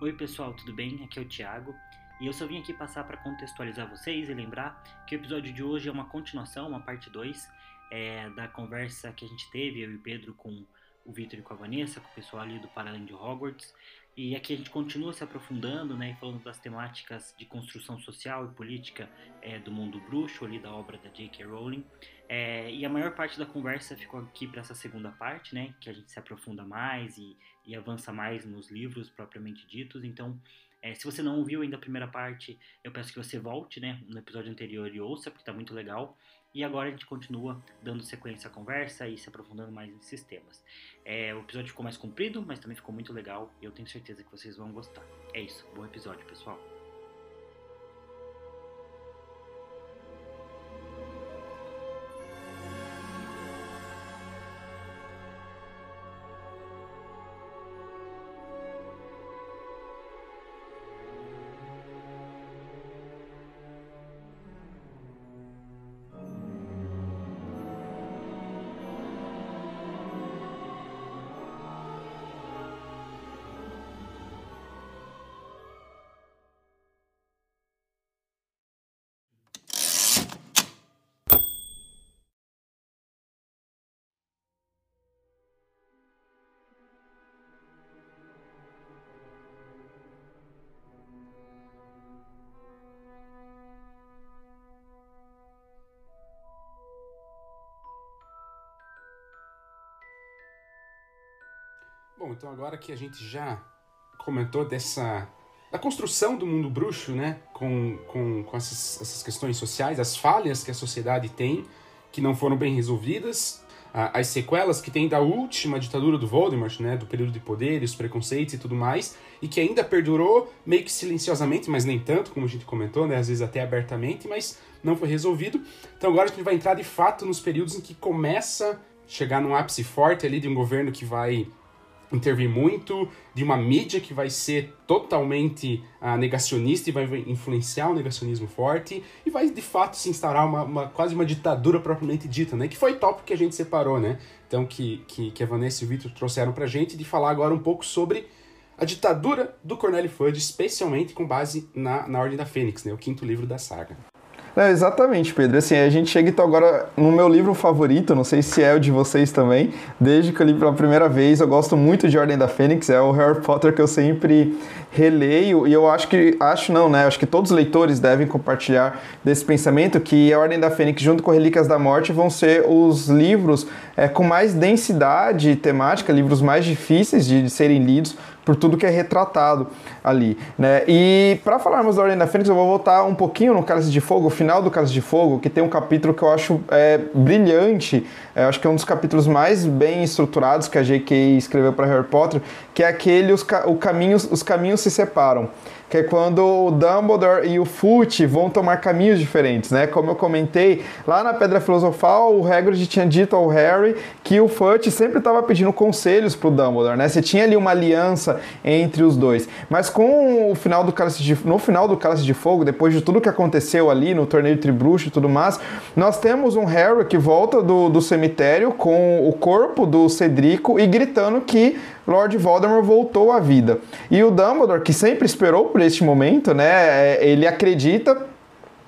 Oi pessoal, tudo bem? Aqui é o Thiago e eu só vim aqui passar para contextualizar vocês e lembrar que o episódio de hoje é uma continuação, uma parte 2 é, da conversa que a gente teve, eu e o Pedro, com o Victor e com a Vanessa, com o pessoal ali do Paralelo de Hogwarts. E aqui a gente continua se aprofundando, né, falando das temáticas de construção social e política é, do mundo bruxo, ali da obra da J.K. Rowling. É, e a maior parte da conversa ficou aqui para essa segunda parte, né, que a gente se aprofunda mais e, e avança mais nos livros propriamente ditos. Então, é, se você não ouviu ainda a primeira parte, eu peço que você volte, né, no episódio anterior e ouça, porque está muito legal. E agora a gente continua dando sequência à conversa e se aprofundando mais nesses temas. É, o episódio ficou mais comprido, mas também ficou muito legal e eu tenho certeza que vocês vão gostar. É isso, bom episódio, pessoal. Bom, então agora que a gente já comentou dessa da construção do mundo bruxo, né, com, com, com essas, essas questões sociais, as falhas que a sociedade tem, que não foram bem resolvidas, as sequelas que tem da última ditadura do Voldemort, né, do período de poderes, preconceitos e tudo mais, e que ainda perdurou meio que silenciosamente, mas nem tanto, como a gente comentou, né, às vezes até abertamente, mas não foi resolvido. Então agora a gente vai entrar de fato nos períodos em que começa a chegar num ápice forte ali de um governo que vai intervir muito, de uma mídia que vai ser totalmente uh, negacionista e vai influenciar o negacionismo forte e vai de fato se instaurar uma, uma, quase uma ditadura propriamente dita, né? Que foi tópico que a gente separou, né? Então que, que, que a Vanessa e o Victor trouxeram pra gente de falar agora um pouco sobre a ditadura do Cornélio Fudge, especialmente com base na, na Ordem da Fênix, né? O quinto livro da saga. É, exatamente, Pedro. Assim, a gente chega então agora no meu livro favorito, não sei se é o de vocês também, desde que eu li pela primeira vez, eu gosto muito de Ordem da Fênix, é o Harry Potter que eu sempre releio e eu acho que, acho não, né, acho que todos os leitores devem compartilhar desse pensamento que a Ordem da Fênix junto com Relíquias da Morte vão ser os livros é, com mais densidade temática, livros mais difíceis de, de serem lidos, por tudo que é retratado ali, né? E para falarmos da Ordem da Fênix, eu vou voltar um pouquinho no Cálice de Fogo, o final do Cálice de Fogo, que tem um capítulo que eu acho é, brilhante, é, acho que é um dos capítulos mais bem estruturados que a J.K. escreveu para Harry Potter, que é aquele os, o caminhos, os caminhos se separam que é quando o Dumbledore e o Fute vão tomar caminhos diferentes, né? Como eu comentei, lá na Pedra Filosofal, o Hagrid tinha dito ao Harry que o Fute sempre estava pedindo conselhos pro Dumbledore, né? Você tinha ali uma aliança entre os dois. Mas com o final do Cálice de, no final do Cálice de Fogo, depois de tudo que aconteceu ali no torneio Tribruxo e tudo mais, nós temos um Harry que volta do, do cemitério com o corpo do Cedrico e gritando que Lord Voldemort voltou à vida. E o Dumbledore, que sempre esperou por este momento, né? É, ele acredita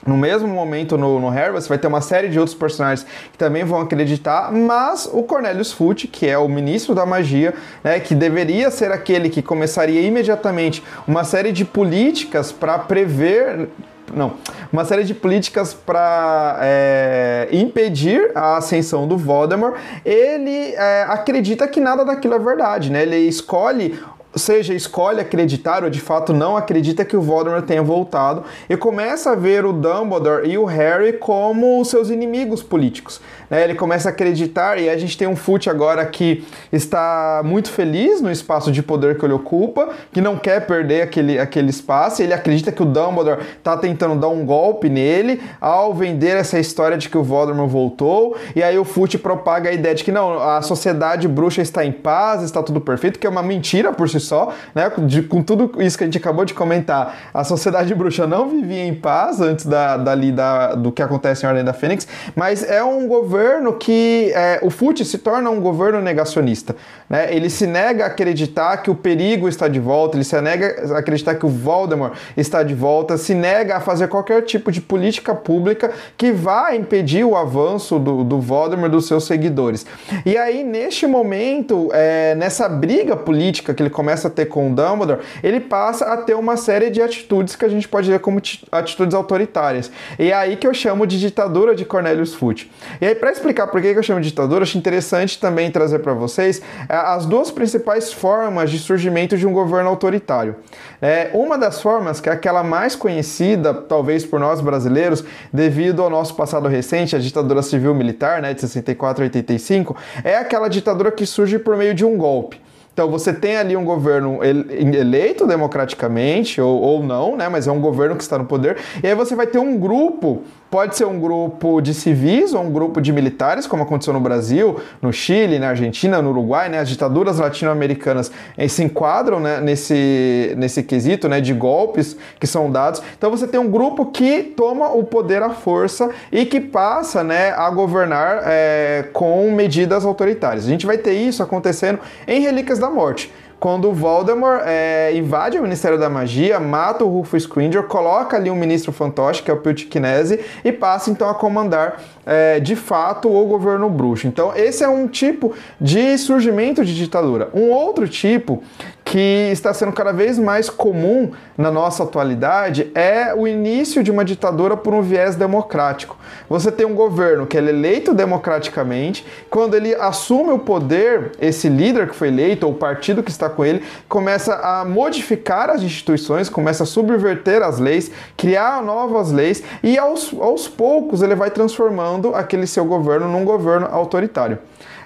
no mesmo momento no, no Harry, você vai ter uma série de outros personagens que também vão acreditar, mas o Cornelius Fudge, que é o ministro da magia, né, que deveria ser aquele que começaria imediatamente uma série de políticas para prever não, uma série de políticas para é, impedir a ascensão do Voldemort, ele é, acredita que nada daquilo é verdade, né? Ele escolhe seja, escolhe acreditar ou de fato não acredita que o Voldemort tenha voltado e começa a ver o Dumbledore e o Harry como seus inimigos políticos. Né? Ele começa a acreditar e a gente tem um Fute agora que está muito feliz no espaço de poder que ele ocupa, que não quer perder aquele, aquele espaço. Ele acredita que o Dumbledore está tentando dar um golpe nele ao vender essa história de que o Voldemort voltou. E aí o Fute propaga a ideia de que não, a sociedade bruxa está em paz, está tudo perfeito, que é uma mentira por si só, né? De, com tudo isso que a gente acabou de comentar, a sociedade bruxa não vivia em paz antes da, dali da, do que acontece em Ordem da Fênix, mas é um governo que é, o FUT se torna um governo negacionista. Né? Ele se nega a acreditar que o perigo está de volta, ele se nega a acreditar que o Voldemort está de volta, se nega a fazer qualquer tipo de política pública que vá impedir o avanço do, do Voldemort dos seus seguidores. E aí, neste momento, é, nessa briga política que ele começa a ter com o Dumbledore, ele passa a ter uma série de atitudes que a gente pode ver como atitudes autoritárias. E é aí que eu chamo de ditadura de Cornelius Fudge. E aí, para explicar por que eu chamo de ditadura, acho interessante também trazer para vocês é, as duas principais formas de surgimento de um governo autoritário. É, uma das formas, que é aquela mais conhecida, talvez por nós brasileiros, devido ao nosso passado recente, a ditadura civil-militar, né, de 64 a 85, é aquela ditadura que surge por meio de um golpe. Então você tem ali um governo eleito democraticamente, ou, ou não, né? Mas é um governo que está no poder. E aí você vai ter um grupo Pode ser um grupo de civis ou um grupo de militares, como aconteceu no Brasil, no Chile, na Argentina, no Uruguai, né? As ditaduras latino-americanas eh, se enquadram né, nesse, nesse quesito né, de golpes que são dados. Então você tem um grupo que toma o poder à força e que passa né, a governar é, com medidas autoritárias. A gente vai ter isso acontecendo em Relíquias da Morte quando o Voldemort é, invade o Ministério da Magia, mata o Rufus Cringer, coloca ali um ministro fantoche, que é o Piltkinese, e passa então a comandar é, de fato o governo bruxo. Então esse é um tipo de surgimento de ditadura. Um outro tipo que está sendo cada vez mais comum na nossa atualidade é o início de uma ditadura por um viés democrático. Você tem um governo que é eleito democraticamente, quando ele assume o poder, esse líder que foi eleito, ou o partido que está com ele, começa a modificar as instituições, começa a subverter as leis, criar novas leis e aos, aos poucos ele vai transformando aquele seu governo num governo autoritário.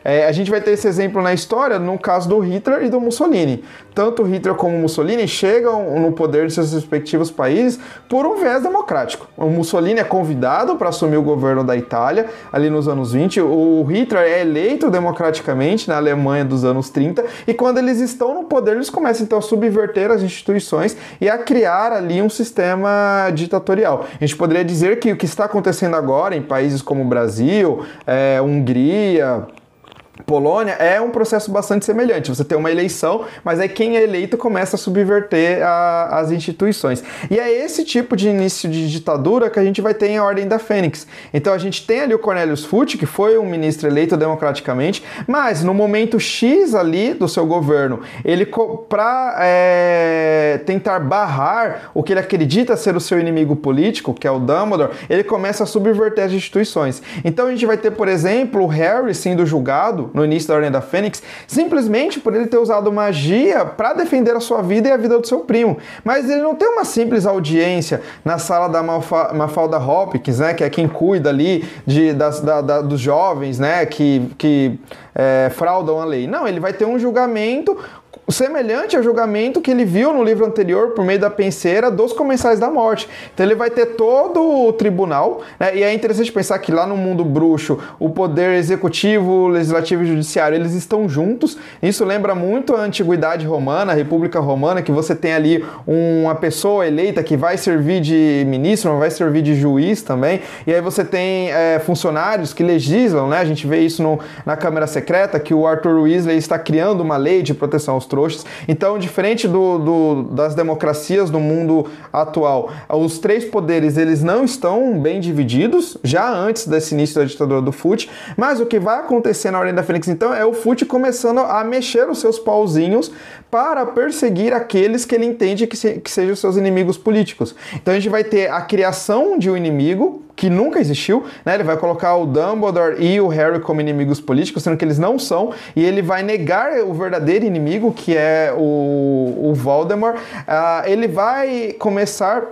É, a gente vai ter esse exemplo na história no caso do Hitler e do Mussolini. Tanto Hitler como Mussolini chegam no poder de seus respectivos países por um viés democrático. O Mussolini é convidado para assumir o governo da Itália ali nos anos 20. O Hitler é eleito democraticamente na Alemanha dos anos 30 e quando eles estão no poder, eles começam então a subverter as instituições e a criar ali um sistema ditatorial. A gente poderia dizer que o que está acontecendo agora em países como Brasil, é, Hungria, Polônia é um processo bastante semelhante. Você tem uma eleição, mas aí quem é eleito começa a subverter a, as instituições. E é esse tipo de início de ditadura que a gente vai ter em Ordem da Fênix. Então a gente tem ali o Cornelius Fute, que foi um ministro eleito democraticamente, mas no momento X ali do seu governo, ele para é, tentar barrar o que ele acredita ser o seu inimigo político, que é o Dumbledore, ele começa a subverter as instituições. Então a gente vai ter, por exemplo, o Harry sendo julgado no início da Ordem da Fênix, simplesmente por ele ter usado magia para defender a sua vida e a vida do seu primo. Mas ele não tem uma simples audiência na sala da Mafalda Hopkins, né, que é quem cuida ali de, das, da, da, dos jovens, né, que, que é, fraudam a lei. Não, ele vai ter um julgamento semelhante ao julgamento que ele viu no livro anterior por meio da penseira dos comensais da morte. Então ele vai ter todo o tribunal, né? e é interessante pensar que lá no mundo bruxo, o poder executivo, legislativo e judiciário, eles estão juntos. Isso lembra muito a antiguidade romana, a República Romana, que você tem ali uma pessoa eleita que vai servir de ministro, vai servir de juiz também, e aí você tem é, funcionários que legislam, né? A gente vê isso no, na Câmara Secreta, que o Arthur Weasley está criando uma lei de proteção aos trouxas. Então, diferente do, do, das democracias no mundo atual, os três poderes eles não estão bem divididos, já antes desse início da ditadura do FUT, mas o que vai acontecer na Ordem da Fênix, então, é o FUT começando a mexer os seus pauzinhos para perseguir aqueles que ele entende que, se, que sejam seus inimigos políticos. Então, a gente vai ter a criação de um inimigo, que nunca existiu, né? Ele vai colocar o Dumbledore e o Harry como inimigos políticos, sendo que eles não são, e ele vai negar o verdadeiro inimigo, que é o, o Voldemort. Uh, ele vai começar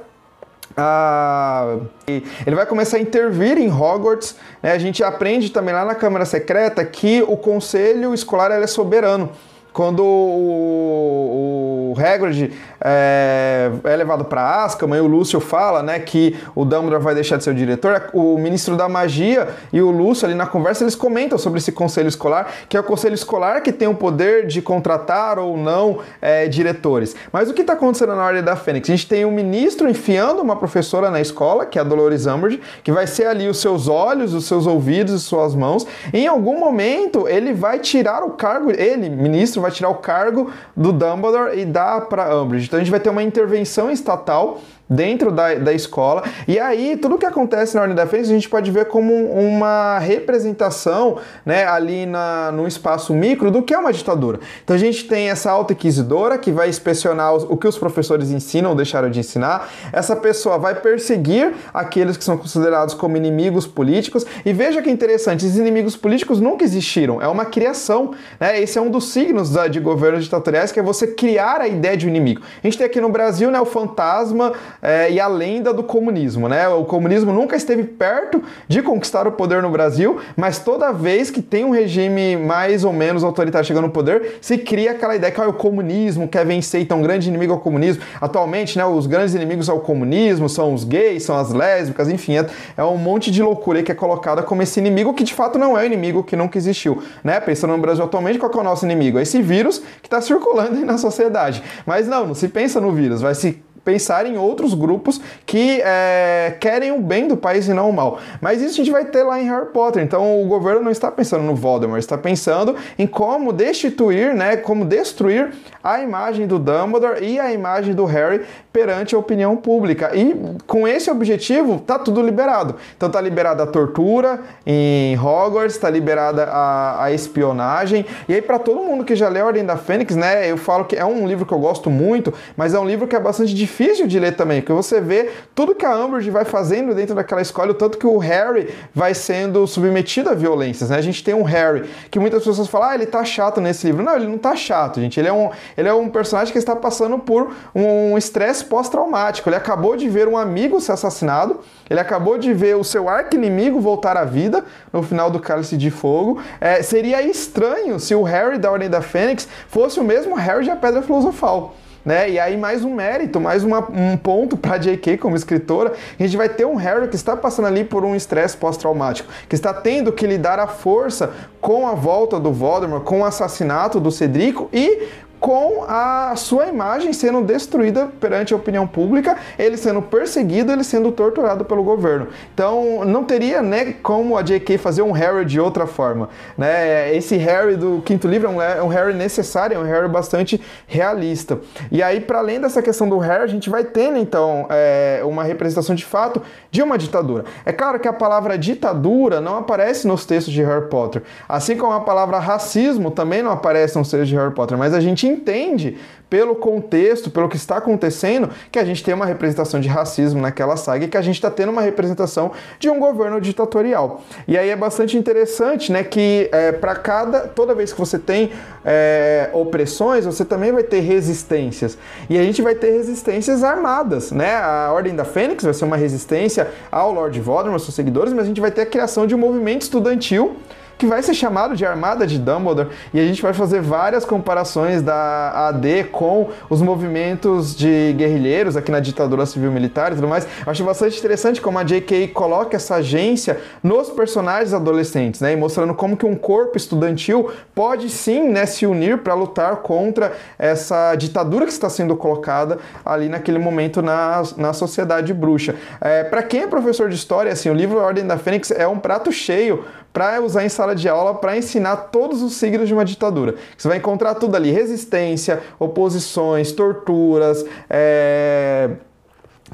a... ele vai começar a intervir em Hogwarts. Né? A gente aprende também lá na Câmara Secreta que o conselho escolar é soberano. Quando o, o Hagrid é, é levado para Azkaban e o Lúcio fala, né, que o Dumbledore vai deixar de ser o diretor, o ministro da magia e o Lúcio ali na conversa eles comentam sobre esse conselho escolar, que é o conselho escolar que tem o poder de contratar ou não é, diretores. Mas o que está acontecendo na Ordem da Fênix? A gente tem um ministro enfiando uma professora na escola, que é a Dolores Umbridge, que vai ser ali os seus olhos, os seus ouvidos e suas mãos. E em algum momento ele vai tirar o cargo, ele, ministro, vai tirar o cargo do Dumbledore e dar para Umbridge. Então a gente vai ter uma intervenção estatal dentro da, da escola. E aí, tudo que acontece na Ordem da Fênix, a gente pode ver como uma representação né, ali na, no espaço micro do que é uma ditadura. Então a gente tem essa alta inquisidora que vai inspecionar os, o que os professores ensinam ou deixaram de ensinar. Essa pessoa vai perseguir aqueles que são considerados como inimigos políticos. E veja que interessante, esses inimigos políticos nunca existiram, é uma criação. Né? Esse é um dos signos da, de governos ditatoriais, que é você criar a ideia de um inimigo. A gente tem aqui no Brasil né, o fantasma é, e a lenda do comunismo, né? O comunismo nunca esteve perto de conquistar o poder no Brasil, mas toda vez que tem um regime mais ou menos autoritário chegando no poder, se cria aquela ideia que ah, o comunismo quer vencer, então um grande inimigo é o comunismo. Atualmente, né, os grandes inimigos ao comunismo são os gays, são as lésbicas, enfim, é, é um monte de loucura que é colocada como esse inimigo que de fato não é o inimigo que nunca existiu, né? Pensando no Brasil atualmente, qual é o nosso inimigo? É esse vírus que está circulando aí na sociedade. Mas não, não se pensa no vírus, vai se pensar em outros grupos que é, querem o bem do país e não o mal. Mas isso a gente vai ter lá em Harry Potter. Então o governo não está pensando no Voldemort, está pensando em como destituir, né, como destruir a imagem do Dumbledore e a imagem do Harry perante a opinião pública. E com esse objetivo, tá tudo liberado. Então tá liberada a tortura em Hogwarts, tá liberada a, a espionagem. E aí para todo mundo que já leu a Ordem da Fênix, né, eu falo que é um livro que eu gosto muito, mas é um livro que é bastante difícil difícil de ler também, porque você vê tudo que a Umbridge vai fazendo dentro daquela escola, o tanto que o Harry vai sendo submetido a violências, né? A gente tem um Harry que muitas pessoas falam, ah, ele tá chato nesse livro. Não, ele não tá chato, gente. Ele é um, ele é um personagem que está passando por um estresse pós-traumático. Ele acabou de ver um amigo ser assassinado, ele acabou de ver o seu arco-inimigo voltar à vida no final do Cálice de Fogo. É, seria estranho se o Harry da Ordem da Fênix fosse o mesmo Harry de A Pedra Filosofal. Né? E aí mais um mérito, mais uma, um ponto para J.K. como escritora, a gente vai ter um Harry que está passando ali por um estresse pós-traumático, que está tendo que lidar a força com a volta do Voldemort, com o assassinato do Cedrico e com a sua imagem sendo destruída perante a opinião pública, ele sendo perseguido, ele sendo torturado pelo governo. Então, não teria né, como a J.K. fazer um Harry de outra forma. Né? Esse Harry do quinto livro é um, é Harry necessário, é um Harry bastante realista. E aí, para além dessa questão do Harry, a gente vai tendo, então, é, uma representação de fato de uma ditadura. É claro que a palavra ditadura não aparece nos textos de Harry Potter, assim como a palavra racismo também não aparece nos textos de Harry Potter, mas a gente entende pelo contexto, pelo que está acontecendo, que a gente tem uma representação de racismo naquela saga e que a gente está tendo uma representação de um governo ditatorial. E aí é bastante interessante, né, que é, para cada, toda vez que você tem é, opressões, você também vai ter resistências. E a gente vai ter resistências armadas, né? A Ordem da Fênix vai ser uma resistência ao Lord Voldemort, seus seguidores, mas a gente vai ter a criação de um movimento estudantil que vai ser chamado de Armada de Dumbledore, e a gente vai fazer várias comparações da AD com os movimentos de guerrilheiros aqui na ditadura civil-militar e tudo mais. Eu acho bastante interessante como a J.K. coloca essa agência nos personagens adolescentes, né, e mostrando como que um corpo estudantil pode sim, né, se unir para lutar contra essa ditadura que está sendo colocada ali naquele momento na, na sociedade bruxa. É, para quem é professor de história, assim, o livro Ordem da Fênix é um prato cheio para usar em sala de aula para ensinar todos os signos de uma ditadura. Você vai encontrar tudo ali: resistência, oposições, torturas, é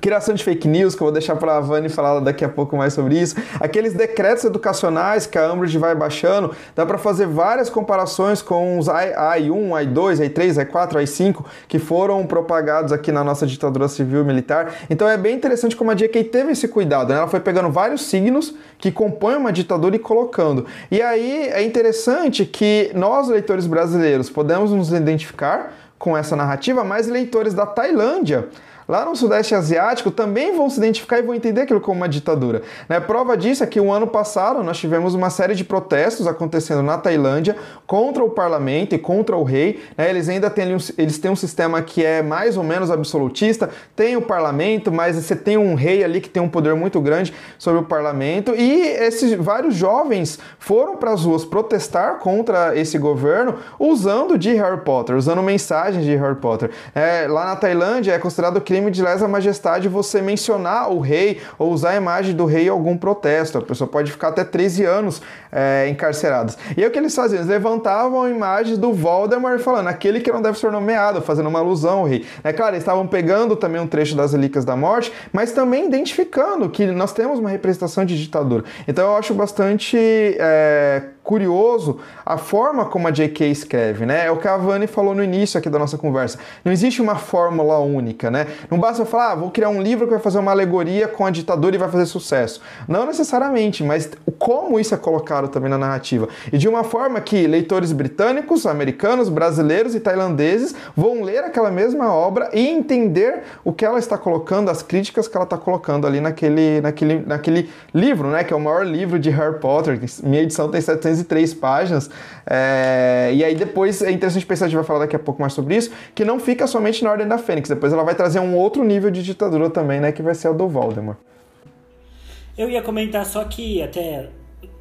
criação de fake news, que eu vou deixar para a Vani falar daqui a pouco mais sobre isso, aqueles decretos educacionais que a Umbridge vai baixando, dá para fazer várias comparações com os AI1, AI2, AI3, AI4, AI5 que foram propagados aqui na nossa ditadura civil e militar. Então é bem interessante como a JK teve esse cuidado, né? ela foi pegando vários signos que compõem uma ditadura e colocando. E aí é interessante que nós, leitores brasileiros, podemos nos identificar com essa narrativa, mas leitores da Tailândia lá no Sudeste Asiático também vão se identificar e vão entender aquilo como uma ditadura. Né? Prova disso é que o ano passado nós tivemos uma série de protestos acontecendo na Tailândia contra o parlamento e contra o rei. Né? Eles ainda têm, eles têm um sistema que é mais ou menos absolutista, tem o parlamento, mas você tem um rei ali que tem um poder muito grande sobre o parlamento e esses vários jovens foram para as ruas protestar contra esse governo usando de Harry Potter, usando mensagens de Harry Potter. É, lá na Tailândia é considerado crime de lesa majestade você mencionar o rei ou usar a imagem do rei em algum protesto. A pessoa pode ficar até 13 anos é, encarcerados. E aí o que eles faziam? Eles levantavam imagens do Voldemort falando aquele que não deve ser nomeado, fazendo uma alusão ao rei. É claro, eles estavam pegando também um trecho das Relíquias da Morte, mas também identificando que nós temos uma representação de ditadura. Então eu acho bastante é, curioso a forma como a J.K. escreve, né? É o que a Vani falou no início aqui da nossa conversa. Não existe uma fórmula única, né? Não basta eu falar, ah, vou criar um livro que vai fazer uma alegoria com a ditadura e vai fazer sucesso. Não necessariamente, mas como isso é colocado também na narrativa. E de uma forma que leitores britânicos, americanos, brasileiros e tailandeses vão ler aquela mesma obra e entender o que ela está colocando, as críticas que ela está colocando ali naquele, naquele, naquele livro, né? Que é o maior livro de Harry Potter. Minha edição tem 700 203 páginas. É, e aí depois é interessante pensar, a gente vai falar daqui a pouco mais sobre isso, que não fica somente na Ordem da Fênix, depois ela vai trazer um outro nível de ditadura também, né, que vai ser o do Voldemort. Eu ia comentar só que até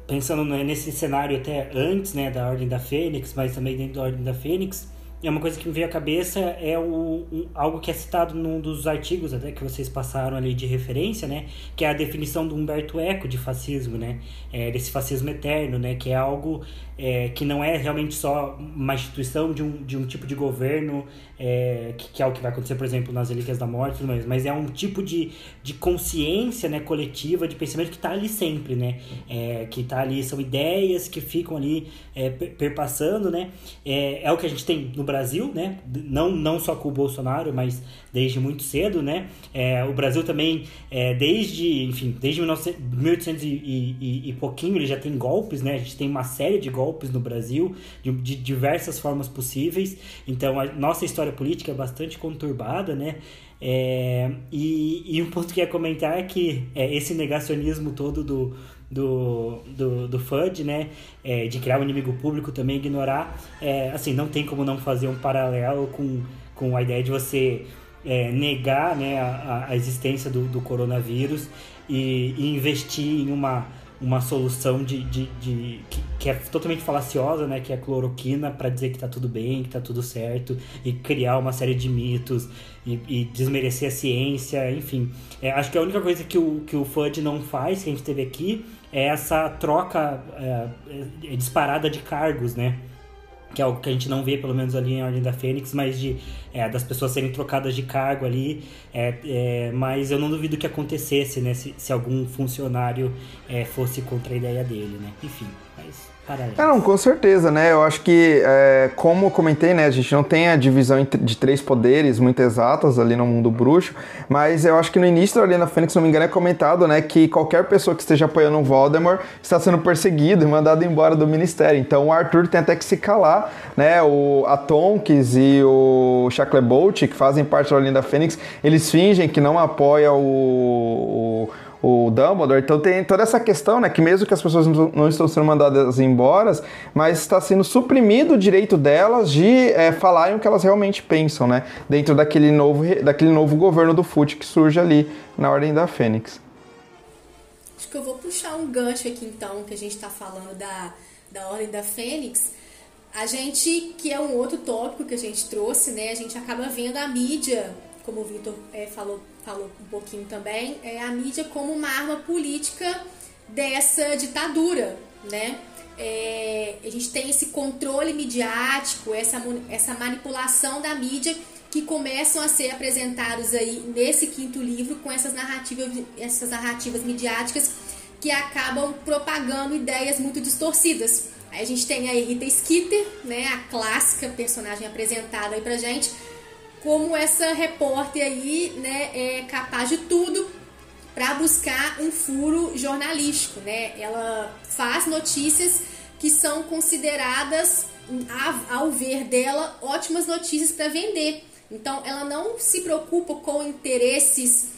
pensando nesse cenário até antes, né, da Ordem da Fênix, mas também dentro da Ordem da Fênix, é uma coisa que me veio à cabeça é o, um, algo que é citado num dos artigos até que vocês passaram ali de referência, né? Que é a definição do Humberto Eco de fascismo, né? É, desse fascismo eterno, né? Que é algo é, que não é realmente só uma instituição de um, de um tipo de governo, é, que, que, é o que vai acontecer, por exemplo, nas Relíquias da Morte, mas, mas é um tipo de, de consciência né, coletiva, de pensamento que está ali sempre, né? É, que está ali, são ideias que ficam ali é, perpassando, né? É, é o que a gente tem no Brasil, né? Não, não só com o Bolsonaro, mas desde muito cedo, né? É, o Brasil também, desde, enfim, desde 1800 e, e, e, pouquinho, ele já tem golpes, né? A gente tem uma série de golpes no Brasil, de, de diversas formas possíveis. Então, a nossa história política é bastante conturbada, né? É, e, e um ponto que ia comentar é que é, esse negacionismo todo do, do, do, do FUD, né? É, de criar um inimigo público também, ignorar. É, assim, não tem como não fazer um paralelo com, com a ideia de você é, negar né, a, a existência do, do coronavírus e, e, investir em uma, uma solução de, de, de que, que, é totalmente falaciosa, né, que é cloroquina, para dizer que está tudo bem, que está tudo certo, e criar uma série de mitos e, e desmerecer a ciência, enfim. É, acho que a única coisa que o, que o não faz, que a gente teve aqui, é essa troca é, é disparada de cargos, né? Que é algo que a gente não vê, pelo menos ali em Ordem da Fênix, mas de é, das pessoas serem trocadas de cargo ali. É, é, mas eu não duvido que acontecesse, né? Se, se algum funcionário é, fosse contra a ideia dele, né? Enfim, mas é, não, com certeza, né? Eu acho que, é, como eu comentei, né? A gente não tem a divisão de três poderes muito exatas ali no mundo bruxo, mas eu acho que no início da Arena Fênix, se não me engano, é comentado, né? Que qualquer pessoa que esteja apoiando o Voldemort está sendo perseguido e mandado embora do ministério. Então o Arthur tem até que se calar, né? O, a Tonks e o Shacklebolt, que fazem parte da Arena Fênix, eles fingem que não apoiam o, o o Dumbledore. Então tem toda essa questão, né, que mesmo que as pessoas não estão sendo mandadas embora, mas está sendo suprimido o direito delas de é, falarem o que elas realmente pensam, né, dentro daquele novo, daquele novo governo do FUT que surge ali na Ordem da Fênix. Acho que eu vou puxar um gancho aqui então, que a gente está falando da, da Ordem da Fênix. A gente, que é um outro tópico que a gente trouxe, né, a gente acaba vendo a mídia, como o Vitor é, falou falou um pouquinho também, é a mídia como uma arma política dessa ditadura, né? É, a gente tem esse controle midiático, essa, essa manipulação da mídia que começam a ser apresentados aí nesse quinto livro com essas narrativas, essas narrativas midiáticas que acabam propagando ideias muito distorcidas. Aí a gente tem a Rita Skeeter, né, a clássica personagem apresentada aí pra gente, como essa repórter aí, né, é capaz de tudo para buscar um furo jornalístico, né? Ela faz notícias que são consideradas, ao ver dela, ótimas notícias para vender. Então, ela não se preocupa com interesses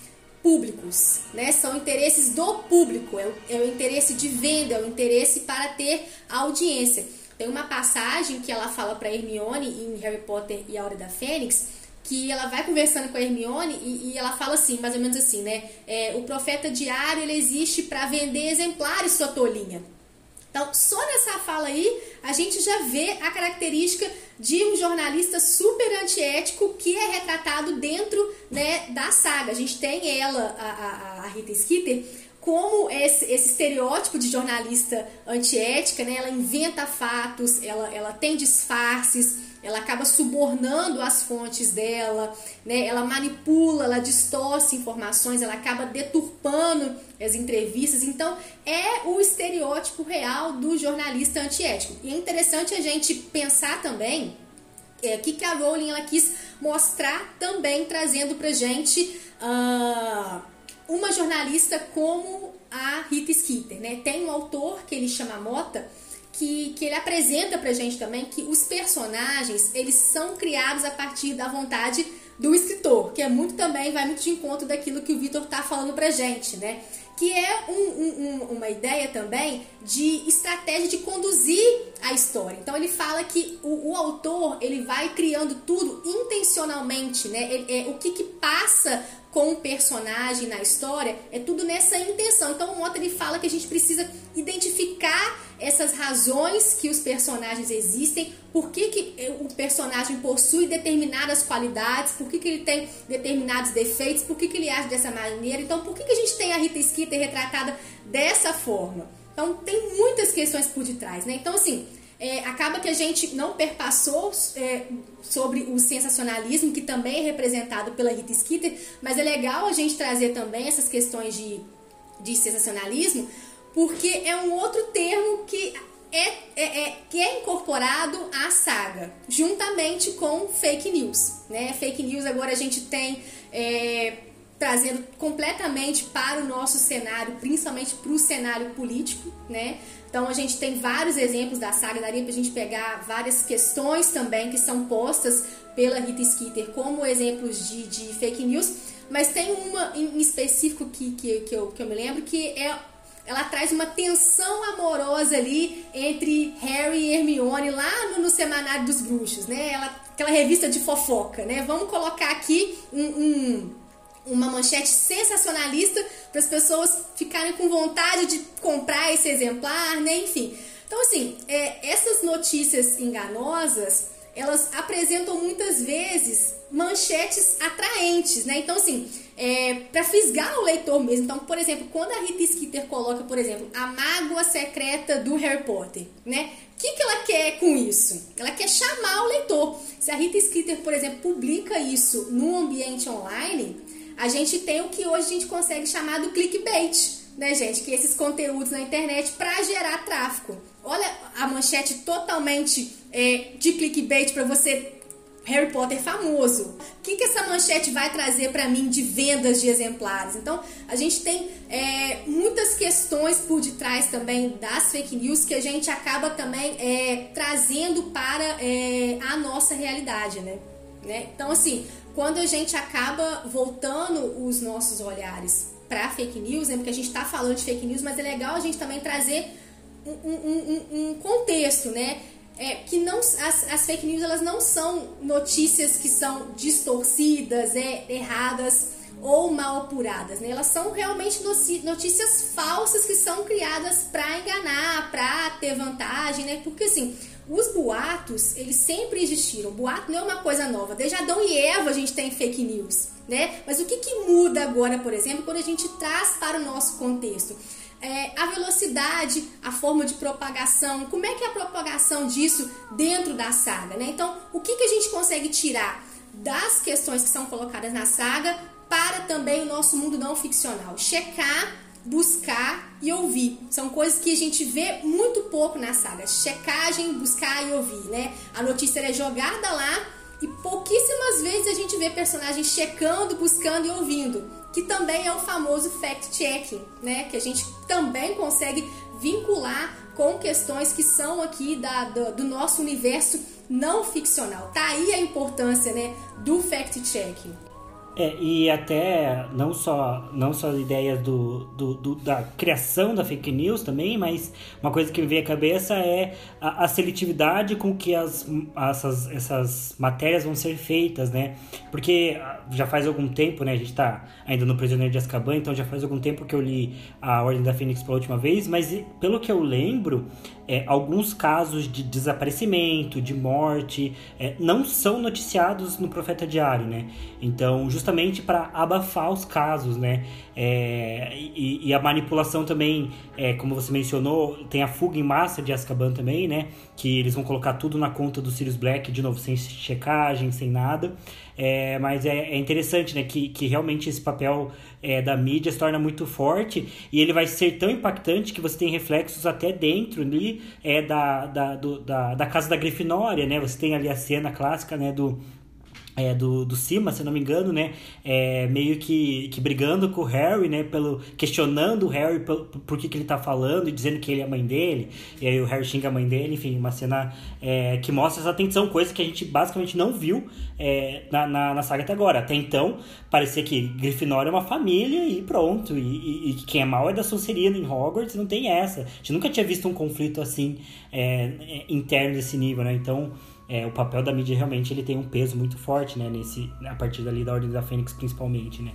públicos, né? São interesses do público, é o, é o interesse de venda, é o interesse para ter audiência. Tem uma passagem que ela fala para Hermione em Harry Potter e a Hora da Fênix, que ela vai conversando com a Hermione e, e ela fala assim, mais ou menos assim, né? É, o profeta diário ele existe para vender exemplares, sua tolinha. Então, só nessa fala aí, a gente já vê a característica de um jornalista super antiético que é retratado dentro né, da saga. A gente tem ela, a, a, a Rita Skeeter, como esse, esse, estereótipo de jornalista antiética, né? Ela inventa fatos, ela, ela tem disfarces, ela acaba subornando as fontes dela, né? ela manipula, ela distorce informações, ela acaba deturpando as entrevistas. Então, é o estereótipo real do jornalista antiético. E é interessante a gente pensar também é, que, que a Rowling ela quis mostrar também, trazendo pra gente uh, uma jornalista como a Rita Skeeter. Né? Tem um autor que ele chama Mota que, que ele apresenta pra gente também que os personagens, eles são criados a partir da vontade do escritor, que é muito também, vai muito de encontro daquilo que o Vitor tá falando pra gente, né? Que é um, um, uma ideia também de estratégia de conduzir a história. Então ele fala que o, o autor ele vai criando tudo intencionalmente, né? Ele, é, o que, que passa com o personagem na história é tudo nessa intenção. Então o Mota ele fala que a gente precisa identificar essas razões que os personagens existem, por que, que o personagem possui determinadas qualidades, por que, que ele tem determinados defeitos, por que, que ele age dessa maneira. Então, por que, que a gente tem a Rita Skeeter retratada dessa forma? Então, tem muitas questões por detrás, né? Então, assim, é, acaba que a gente não perpassou é, sobre o sensacionalismo, que também é representado pela Rita Skeeter, mas é legal a gente trazer também essas questões de, de sensacionalismo, porque é um outro termo que é, é, é, que é incorporado à saga, juntamente com fake news. Né? Fake news agora a gente tem é, trazendo completamente para o nosso cenário, principalmente para o cenário político. Né? Então a gente tem vários exemplos da saga, daria para a gente pegar várias questões também que são postas pela Rita Skeeter como exemplos de, de fake news, mas tem uma em específico que, que, que, eu, que eu me lembro que é ela traz uma tensão amorosa ali entre Harry e Hermione lá no, no Semanário dos Bruxos, né? Ela, aquela revista de fofoca, né? Vamos colocar aqui um, um, uma manchete sensacionalista para as pessoas ficarem com vontade de comprar esse exemplar, né? Enfim. Então, assim, é, essas notícias enganosas, elas apresentam muitas vezes manchetes atraentes, né? Então, assim, é, para fisgar o leitor mesmo. Então, por exemplo, quando a Rita Skeeter coloca, por exemplo, a mágoa secreta do Harry Potter, né? O que, que ela quer com isso? Ela quer chamar o leitor. Se a Rita Skeeter, por exemplo, publica isso no ambiente online, a gente tem o que hoje a gente consegue chamar do clickbait, né, gente? Que esses conteúdos na internet para gerar tráfego. Olha a manchete totalmente é, de clickbait para você Harry Potter famoso. O que, que essa manchete vai trazer para mim de vendas de exemplares? Então, a gente tem é, muitas questões por detrás também das fake news que a gente acaba também é, trazendo para é, a nossa realidade, né? né? Então, assim, quando a gente acaba voltando os nossos olhares para fake news, né? Porque a gente está falando de fake news, mas é legal a gente também trazer um, um, um, um contexto, né? é, que não as, as, fake news elas não são notícias que são distorcidas, é, erradas ou mal apuradas, né? Elas são realmente notícias falsas que são criadas para enganar, para ter vantagem, né? Porque assim, os boatos, eles sempre existiram. Boato não é uma coisa nova. Desde Adão e Eva a gente tem fake news, né? Mas o que, que muda agora, por exemplo, quando a gente traz para o nosso contexto? é, a velocidade, a forma de propagação, como é que é a propagação disso dentro da saga, né? Então, o que, que a gente consegue tirar das questões que são colocadas na saga para também o nosso mundo não ficcional? Checar, buscar e ouvir. São coisas que a gente vê muito pouco na saga. Checagem, buscar e ouvir, né? A notícia é jogada lá e pouquíssimas vezes a gente vê personagens checando, buscando e ouvindo que também é o famoso fact-checking, né? Que a gente também consegue vincular com questões que são aqui da, do, do nosso universo não ficcional. Tá aí a importância, né, do fact-checking. É, e até não só, não só ideias do, do, do, da criação da fake news também, mas uma coisa que me veio à cabeça é a, a seletividade com que as, essas, essas matérias vão ser feitas, né? Porque ah, já faz algum tempo, né? A gente tá ainda no Prisioneiro de Azkaban, então já faz algum tempo que eu li a Ordem da Fênix pela última vez, mas pelo que eu lembro, é, alguns casos de desaparecimento, de morte, é, não são noticiados no Profeta Diário, né? Então, justamente para abafar os casos, né? É, e, e, a manipulação também, é, como você mencionou, tem a fuga em massa de Azkaban também, né? Que eles vão colocar tudo na conta do Sirius Black, de novo, sem checagem, sem nada. É, mas é, é, interessante, né? Que, que realmente esse papel é, da mídia se torna muito forte e ele vai ser tão impactante que você tem reflexos até dentro ali é, da, da, do, da, da casa da Grifinória, né? Você tem ali a cena clássica, né? Do, é, do, do Cima, se não me engano, né? É, meio que, que brigando com o Harry, né? Pelo, questionando o Harry por, por que, que ele tá falando e dizendo que ele é a mãe dele. E aí o Harry xinga a mãe dele, enfim, uma cena é, que mostra essa tensão, coisa que a gente basicamente não viu é, na, na, na, saga até agora. Até então, parecia que Grifinória é uma família e pronto. E, e, e quem é mal é da Sonserina em Hogwarts, não tem essa. A gente nunca tinha visto um conflito assim é, é, interno desse nível, né? Então é, o papel da mídia realmente ele tem um peso muito forte, né, nesse, a partir dali da Ordem da Fênix principalmente, né.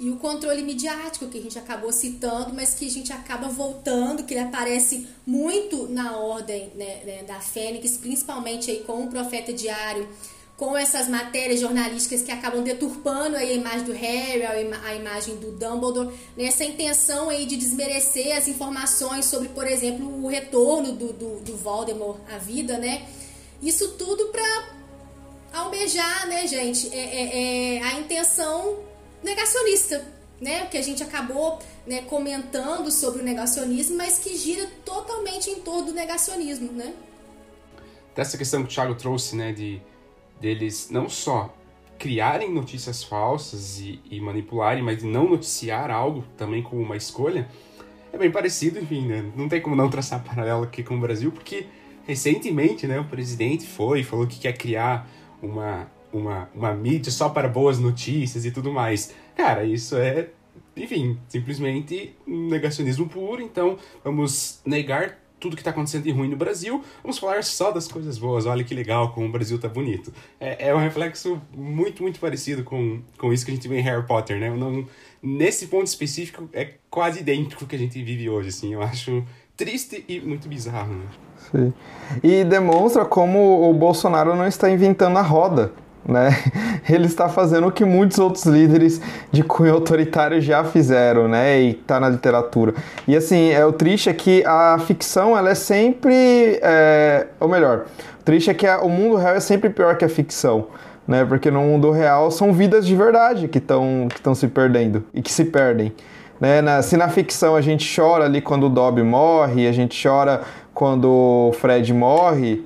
E o controle midiático que a gente acabou citando, mas que a gente acaba voltando, que ele aparece muito na Ordem né, né, da Fênix, principalmente aí com o Profeta Diário, com essas matérias jornalísticas que acabam deturpando aí a imagem do Harry, a imagem do Dumbledore, nessa intenção aí de desmerecer as informações sobre, por exemplo, o retorno do, do, do Voldemort à vida, né? Isso tudo para almejar, né, gente, é, é, é, a intenção negacionista, né? Que a gente acabou né, comentando sobre o negacionismo, mas que gira totalmente em torno do negacionismo, né? Dessa questão que o Thiago trouxe, né, de deles não só criarem notícias falsas e, e manipularem, mas não noticiar algo também como uma escolha, é bem parecido, enfim, né? Não tem como não traçar paralelo aqui com o Brasil, porque recentemente, né, o presidente foi e falou que quer criar uma, uma, uma mídia só para boas notícias e tudo mais. Cara, isso é, enfim, simplesmente um negacionismo puro. Então, vamos negar tudo que está acontecendo de ruim no Brasil, vamos falar só das coisas boas. Olha que legal como o Brasil tá bonito. É, é um reflexo muito, muito parecido com, com isso que a gente vê em Harry Potter, né? Não, nesse ponto específico, é quase idêntico que a gente vive hoje, assim. Eu acho triste e muito bizarro, né? Sim. E demonstra como o Bolsonaro não está inventando a roda. Né? Ele está fazendo o que muitos outros líderes de cunho autoritário já fizeram, né? E está na literatura. E assim, é o triste é que a ficção ela é sempre, é, ou melhor, o triste é que a, o mundo real é sempre pior que a ficção, né? Porque no mundo real são vidas de verdade que estão que se perdendo e que se perdem. Né? Na, se na ficção a gente chora ali quando o Dobby morre, a gente chora quando o Fred morre,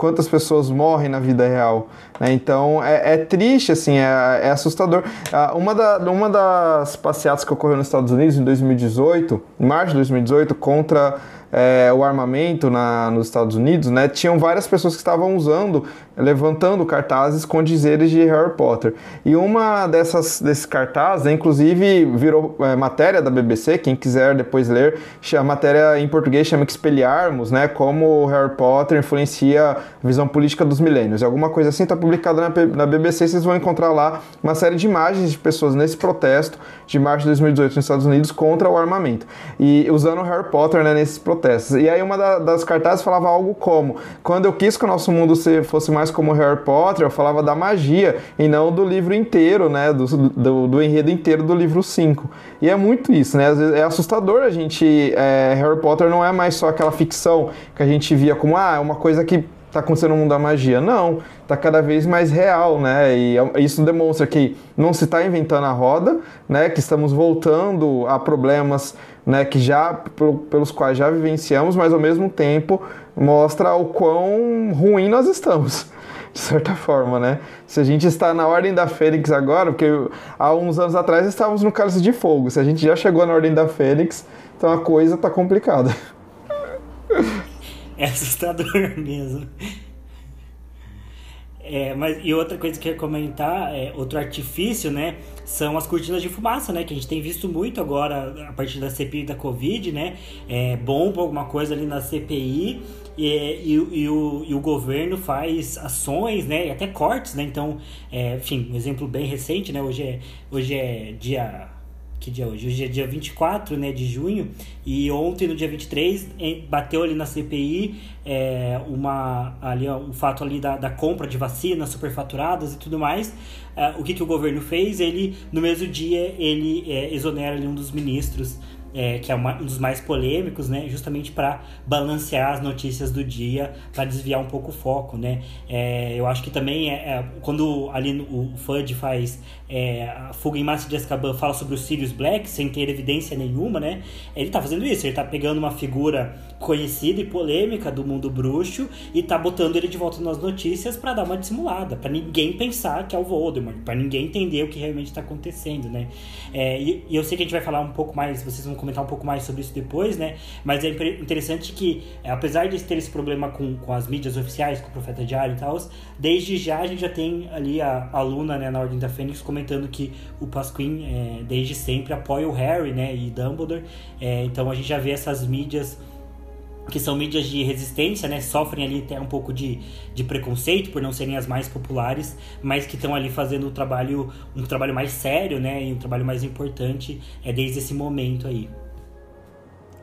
quantas pessoas morrem na vida real. Né? Então é, é, triste, assim, é, é assustador. Ah, uma, da, uma das passeatas que ocorreu nos Estados Unidos em 2018, em março de 2018, contra é, o armamento na, nos Estados Unidos, né, tinham várias pessoas que estavam usando, levantando cartazes com dizeres de Harry Potter. E uma dessas desses cartazes, né, inclusive, virou é, matéria da BBC, quem quiser depois ler, a matéria em português chama Expelharmos, né, como Harry Potter influencia a visão política dos milênios. Alguma coisa assim está publicada na, na BBC, vocês vão encontrar lá uma série de imagens de pessoas nesse protesto de março de 2018 nos Estados Unidos contra o armamento. E usando Harry Potter né, nesses protestos. E aí uma da, das cartazes falava algo como: quando eu quis que o nosso mundo se, fosse mais como Harry Potter, eu falava da magia e não do livro inteiro, né? Do, do, do enredo inteiro do livro 5. E é muito isso, né? É assustador a gente. É, Harry Potter não é mais só aquela ficção que a gente via como, ah, é uma coisa que está acontecendo no mundo da magia. Não, está cada vez mais real, né? E é isso demonstra que não se está inventando a roda, né? Que estamos voltando a problemas né, que já pelos quais já vivenciamos, mas ao mesmo tempo mostra o quão ruim nós estamos, de certa forma, né? Se a gente está na ordem da Fênix agora, porque há uns anos atrás estávamos no cálice de fogo, se a gente já chegou na ordem da Fênix, então a coisa está complicada. É assustador mesmo. É, mas, e outra coisa que eu ia comentar, é, outro artifício, né? São as cortinas de fumaça, né? Que a gente tem visto muito agora a partir da CPI da Covid, né? É, bomba alguma coisa ali na CPI e, e, e, o, e o governo faz ações, né? E até cortes, né? Então, é, enfim, um exemplo bem recente, né? Hoje é, hoje é dia que dia é hoje? Hoje é dia 24 né, de junho, e ontem, no dia 23, bateu ali na CPI é, uma, ali, o fato ali da, da compra de vacinas superfaturadas e tudo mais. É, o que, que o governo fez? Ele, no mesmo dia, ele é, exonera ali um dos ministros é, que é uma, um dos mais polêmicos, né? Justamente para balancear as notícias do dia, para desviar um pouco o foco, né? É, eu acho que também é, é quando ali o FUD faz é, a Fuga em Massa de Azkaban fala sobre o Sirius Black sem ter evidência nenhuma, né? Ele tá fazendo isso, ele tá pegando uma figura conhecida e polêmica do mundo bruxo e tá botando ele de volta nas notícias para dar uma dissimulada, para ninguém pensar que é o Voldemort, para ninguém entender o que realmente tá acontecendo, né? É, e, e, eu sei que a gente vai falar um pouco mais, vocês vão comentar um pouco mais sobre isso depois, né? Mas é interessante que, é, apesar de ter esse problema com, com as mídias oficiais, com o Profeta Diário e tal, desde já a gente já tem ali a, a Luna, né, na Ordem da Fênix, comentando que o Pasquim, é, desde sempre, apoia o Harry, né, e Dumbledore. É, então a gente já vê essas mídias que são mídias de resistência, né? Sofrem ali até um pouco de, de preconceito por não serem as mais populares, mas que estão ali fazendo um trabalho, um trabalho mais sério, né? E um trabalho mais importante é desde esse momento aí.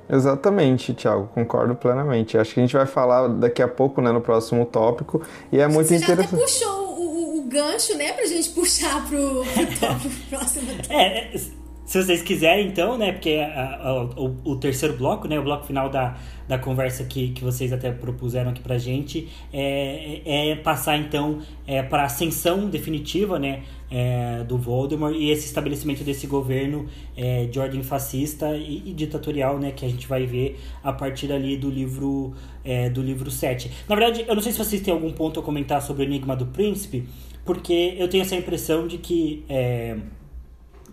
Exatamente, Thiago, concordo plenamente. Acho que a gente vai falar daqui a pouco, né, no próximo tópico, e é muito Você interessante. Você puxou o, o, o, gancho, né, pra gente puxar pro, pro tópico próximo. É, é, se vocês quiserem, então, né, porque a, a, o, o terceiro bloco, né, o bloco final da, da conversa que, que vocês até propuseram aqui pra gente, é, é passar então é, para ascensão definitiva né, é, do Voldemort e esse estabelecimento desse governo é, de ordem fascista e, e, ditatorial né, que a gente vai ver a partir ali do livro, é, do livro 7. Na verdade, eu não sei se vocês têm algum ponto a comentar sobre o Enigma do Príncipe, porque eu tenho essa impressão de que é,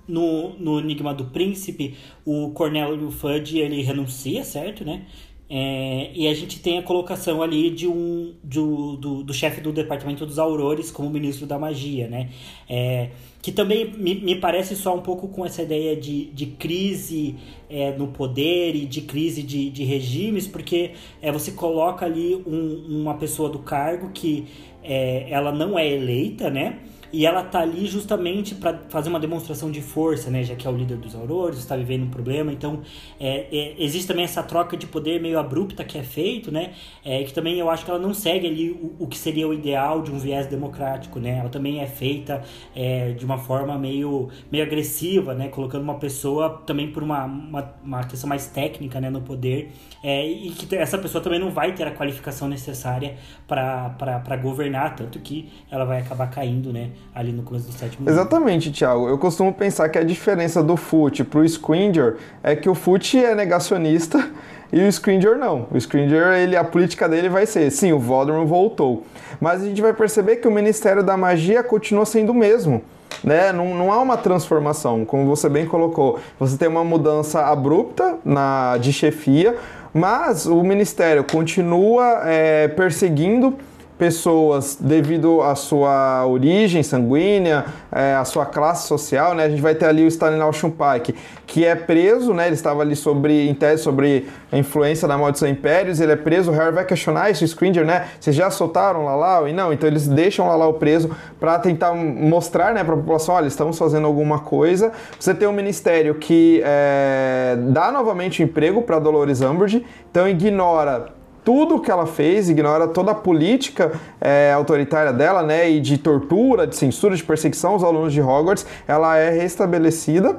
no, no Enigma do Príncipe, o Cornélio Fudge, ele renuncia, certo, né? É, e a gente tem a colocação ali de um do, do, do chefe do departamento dos aurores como ministro da magia, né? É, que também me, me parece só um pouco com essa ideia de, de crise é, no poder e de crise de, de regimes, porque é, você coloca ali um, uma pessoa do cargo que é, ela não é eleita, né? E ela tá ali justamente para fazer uma demonstração de força, né? Já que é o líder dos aurores, está vivendo um problema. Então, é, é, existe também essa troca de poder meio abrupta que é feito, né? É, que também eu acho que ela não segue ali o, o que seria o ideal de um viés democrático, né? Ela também é feita é, de uma forma meio, meio agressiva, né? Colocando uma pessoa também por uma, uma, uma questão mais técnica, né? No poder. É, e que essa pessoa também não vai ter a qualificação necessária para governar, tanto que ela vai acabar caindo, né? Ali no começo do sétimo Exatamente, Thiago. Eu costumo pensar que a diferença do Foot pro Scringer é que o Foot é negacionista e o Scringer não. O Scringer, ele, a política dele vai ser, sim, o Voldemort voltou. Mas a gente vai perceber que o Ministério da Magia continua sendo o mesmo. Né? Não, não há uma transformação, como você bem colocou. Você tem uma mudança abrupta na, de chefia, mas o Ministério continua é, perseguindo pessoas devido à sua origem sanguínea, é, à sua classe social, né? A gente vai ter ali o Stanislaw Shumpike, que é preso, né? Ele estava ali sobre, em tese sobre a influência da Maldição Impérios, ele é preso, o Harry vai questionar isso, o Scringer, né? Vocês já soltaram Lalau? E não, então eles deixam Lalau preso para tentar mostrar, né, para a população, olha, estamos fazendo alguma coisa. Você tem um ministério que é, dá novamente emprego para Dolores Umbridge, então ignora tudo que ela fez, ignora toda a política é, autoritária dela, né, e de tortura, de censura, de perseguição aos alunos de Hogwarts, ela é restabelecida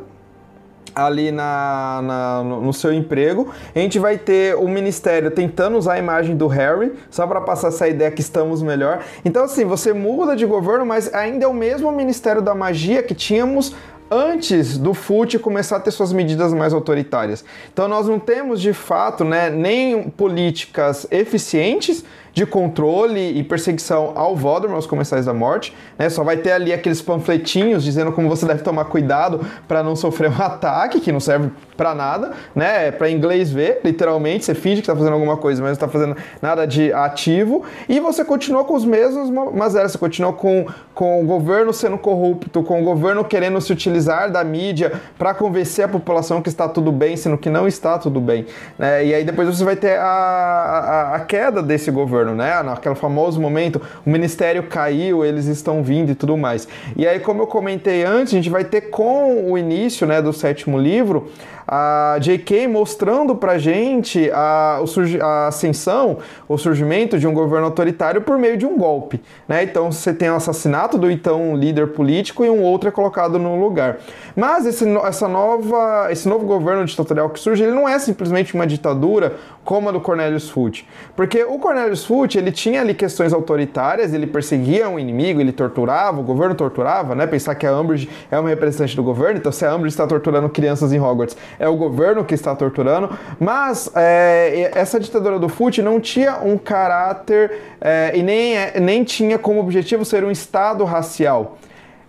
ali na, na, no seu emprego. A gente vai ter o ministério tentando usar a imagem do Harry, só para passar essa ideia que estamos melhor. Então, assim, você muda de governo, mas ainda é o mesmo Ministério da Magia que tínhamos antes do FUT começar a ter suas medidas mais autoritárias. Então nós não temos de fato né, nem políticas eficientes de controle e perseguição ao Voldemort, aos Comensais da Morte, né? Só vai ter ali aqueles panfletinhos dizendo como você deve tomar cuidado para não sofrer um ataque, que não serve para nada, né? É para inglês ver, literalmente, você finge que está fazendo alguma coisa, mas não está fazendo nada de ativo, e você continua com os mesmos mas você continua com, com o governo sendo corrupto, com o governo querendo se utilizar da mídia para convencer a população que está tudo bem, sendo que não está tudo bem, né? E aí depois você vai ter a, a, a queda desse governo, né? Naquele famoso momento, o ministério caiu, eles estão vindo e tudo mais. E aí, como eu comentei antes, a gente vai ter com o início, né, do sétimo livro, a J.K. mostrando pra gente a, a ascensão, o surgimento de um governo autoritário por meio de um golpe. Né? Então você tem o assassinato do então líder político e um outro é colocado no lugar. Mas esse, essa nova, esse novo governo ditatorial que surge, ele não é simplesmente uma ditadura como a do Cornelius Foote. Porque o Cornelius Foote, ele tinha ali questões autoritárias, ele perseguia um inimigo, ele torturava, o governo torturava, né? Pensar que a Umbridge é uma representante do governo, então se a Umbridge está torturando crianças em Hogwarts, é o governo que está torturando. Mas é, essa ditadura do Foote não tinha um caráter é, e nem, é, nem tinha como objetivo ser um Estado racial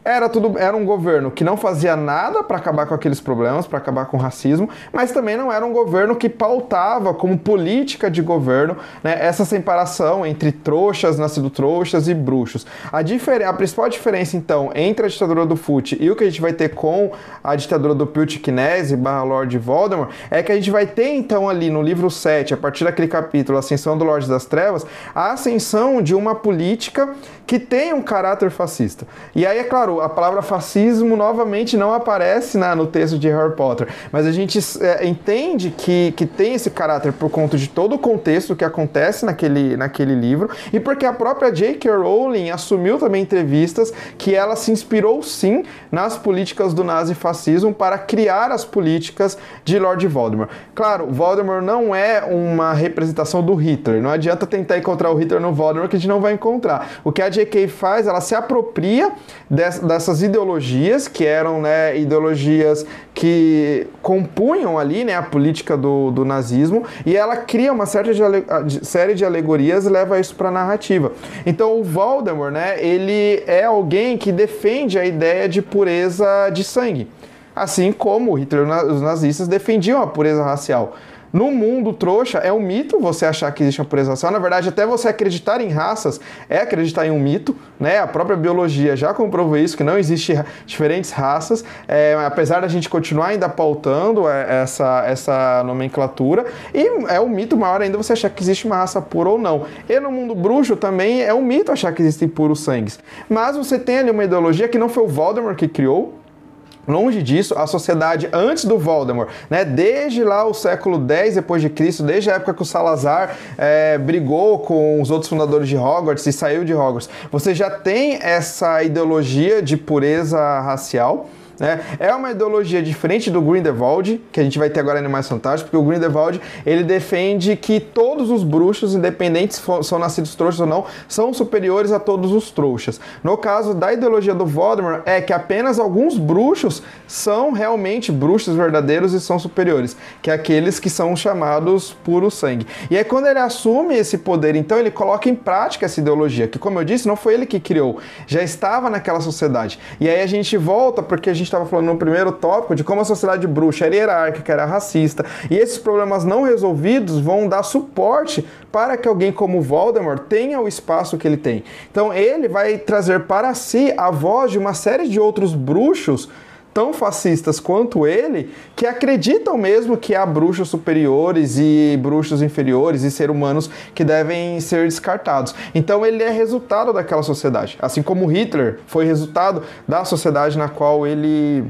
era tudo era um governo que não fazia nada para acabar com aqueles problemas, para acabar com o racismo, mas também não era um governo que pautava como política de governo né, essa separação entre trouxas, nascido trouxas e bruxos. A, a principal diferença então entre a ditadura do Fute e o que a gente vai ter com a ditadura do Piltkinese barra Lord Voldemort é que a gente vai ter então ali no livro 7, a partir daquele capítulo Ascensão do Lorde das Trevas, a ascensão de uma política que tem um caráter fascista. E aí, é claro, a palavra fascismo novamente não aparece na, no texto de Harry Potter, mas a gente é, entende que, que tem esse caráter por conta de todo o contexto que acontece naquele, naquele livro e porque a própria J.K. Rowling assumiu também entrevistas que ela se inspirou sim nas políticas do nazifascismo para criar as políticas de Lord Voldemort. Claro, Voldemort não é uma representação do Hitler, não adianta tentar encontrar o Hitler no Voldemort que a gente não vai encontrar. O que a J.K. faz, ela se apropria dessas ideologias, que eram né, ideologias que compunham ali né, a política do, do nazismo, e ela cria uma série de, série de alegorias e leva isso para a narrativa. Então o Voldemort, né, ele é alguém que defende a ideia de pureza de sangue. Assim como Hitler os nazistas defendiam a pureza racial. No mundo trouxa, é um mito você achar que existe uma pureza racial. Na verdade, até você acreditar em raças é acreditar em um mito. Né? A própria biologia já comprovou isso, que não existe diferentes raças. É, apesar da gente continuar ainda pautando é, essa, essa nomenclatura. E é um mito maior ainda você achar que existe uma raça pura ou não. E no mundo bruxo também é um mito achar que existem puros sangues. Mas você tem ali uma ideologia que não foi o Voldemort que criou, Longe disso, a sociedade antes do Voldemort, né, desde lá o século X depois de Cristo, desde a época que o Salazar é, brigou com os outros fundadores de Hogwarts e saiu de Hogwarts, você já tem essa ideologia de pureza racial. Né? É uma ideologia diferente do Grindelwald, que a gente vai ter agora em Animais Fantásticos, porque o Grindelwald ele defende que todos os bruxos, independentes se são nascidos trouxas ou não, são superiores a todos os trouxas. No caso da ideologia do Voldemort, é que apenas alguns bruxos são realmente bruxos verdadeiros e são superiores, que é aqueles que são chamados puro sangue. E aí quando ele assume esse poder, então ele coloca em prática essa ideologia, que como eu disse, não foi ele que criou, já estava naquela sociedade. E aí a gente volta porque a gente estava falando no primeiro tópico de como a sociedade bruxa era hierárquica, era racista, e esses problemas não resolvidos vão dar suporte para que alguém como Voldemort tenha o espaço que ele tem. Então ele vai trazer para si a voz de uma série de outros bruxos tão fascistas quanto ele, que acreditam mesmo que há bruxos superiores e bruxos inferiores e seres humanos que devem ser descartados. Então ele é resultado daquela sociedade, assim como Hitler foi resultado da sociedade na qual ele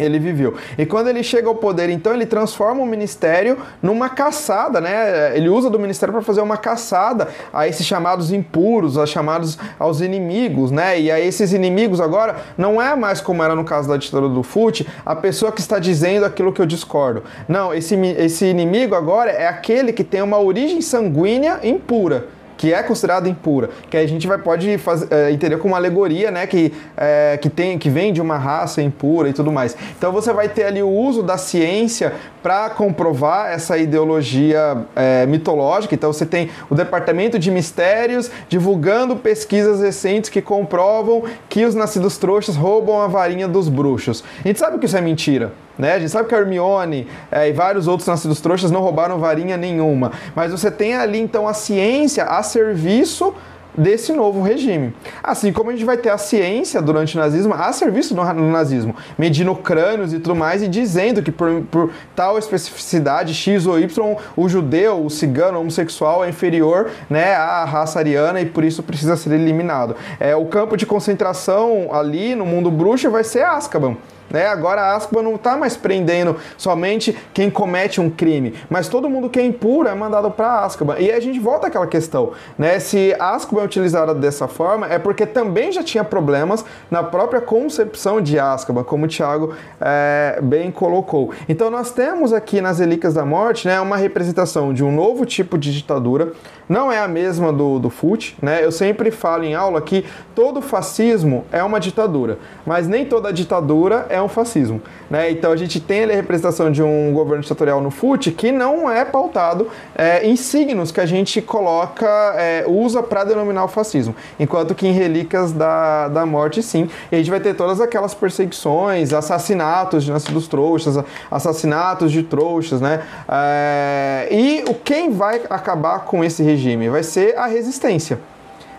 ele viveu. E quando ele chega ao poder, então ele transforma o ministério numa caçada, né? Ele usa do ministério para fazer uma caçada a esses chamados impuros, a chamados aos inimigos, né? E a esses inimigos agora não é mais como era no caso da ditadura do FUT, a pessoa que está dizendo aquilo que eu discordo. Não, esse, esse inimigo agora é aquele que tem uma origem sanguínea impura que é considerada impura, que a gente vai pode fazer, é, entender como uma alegoria, né, que, é, que tem que vem de uma raça impura e tudo mais. Então você vai ter ali o uso da ciência para comprovar essa ideologia é, mitológica. Então você tem o Departamento de Mistérios divulgando pesquisas recentes que comprovam que os nascidos trouxas roubam a varinha dos bruxos. A gente sabe que isso é mentira. Né? A gente sabe que a Hermione é, e vários outros nascidos trouxas não roubaram varinha nenhuma. Mas você tem ali então a ciência a serviço desse novo regime. Assim como a gente vai ter a ciência durante o nazismo a serviço do, nazismo, medindo crânios e tudo mais e dizendo que por, por, tal especificidade X ou Y, o judeu, o cigano, o homossexual é inferior né, à raça ariana e por isso precisa ser eliminado. É, o campo de concentração ali no mundo bruxo vai ser Azkaban. Né? Agora a Azkaban não está mais prendendo somente quem comete um crime, mas todo mundo que é impuro é mandado para Azkaban. E a gente volta àquela questão, né? Se Azkaban é utilizada dessa forma, é porque também já tinha problemas na própria concepção de Azkaban, como o Thiago é, bem colocou. Então nós temos aqui nas Relíquias da Morte né, uma representação de um novo tipo de ditadura, não é a mesma do, do FUT, né? Eu sempre falo em aula que todo fascismo é uma ditadura, mas nem toda ditadura é um fascismo, né? Então a gente tem a representação de um governo ditatorial no FUT que não é pautado é, em signos que a gente coloca, é, usa para denominar o fascismo, enquanto que em Relíquias da, da Morte, sim. E a gente vai ter todas aquelas perseguições, assassinatos de nascidos trouxas, assassinatos de trouxas, né? É, e quem vai acabar com esse regime? Regime? Vai ser a resistência.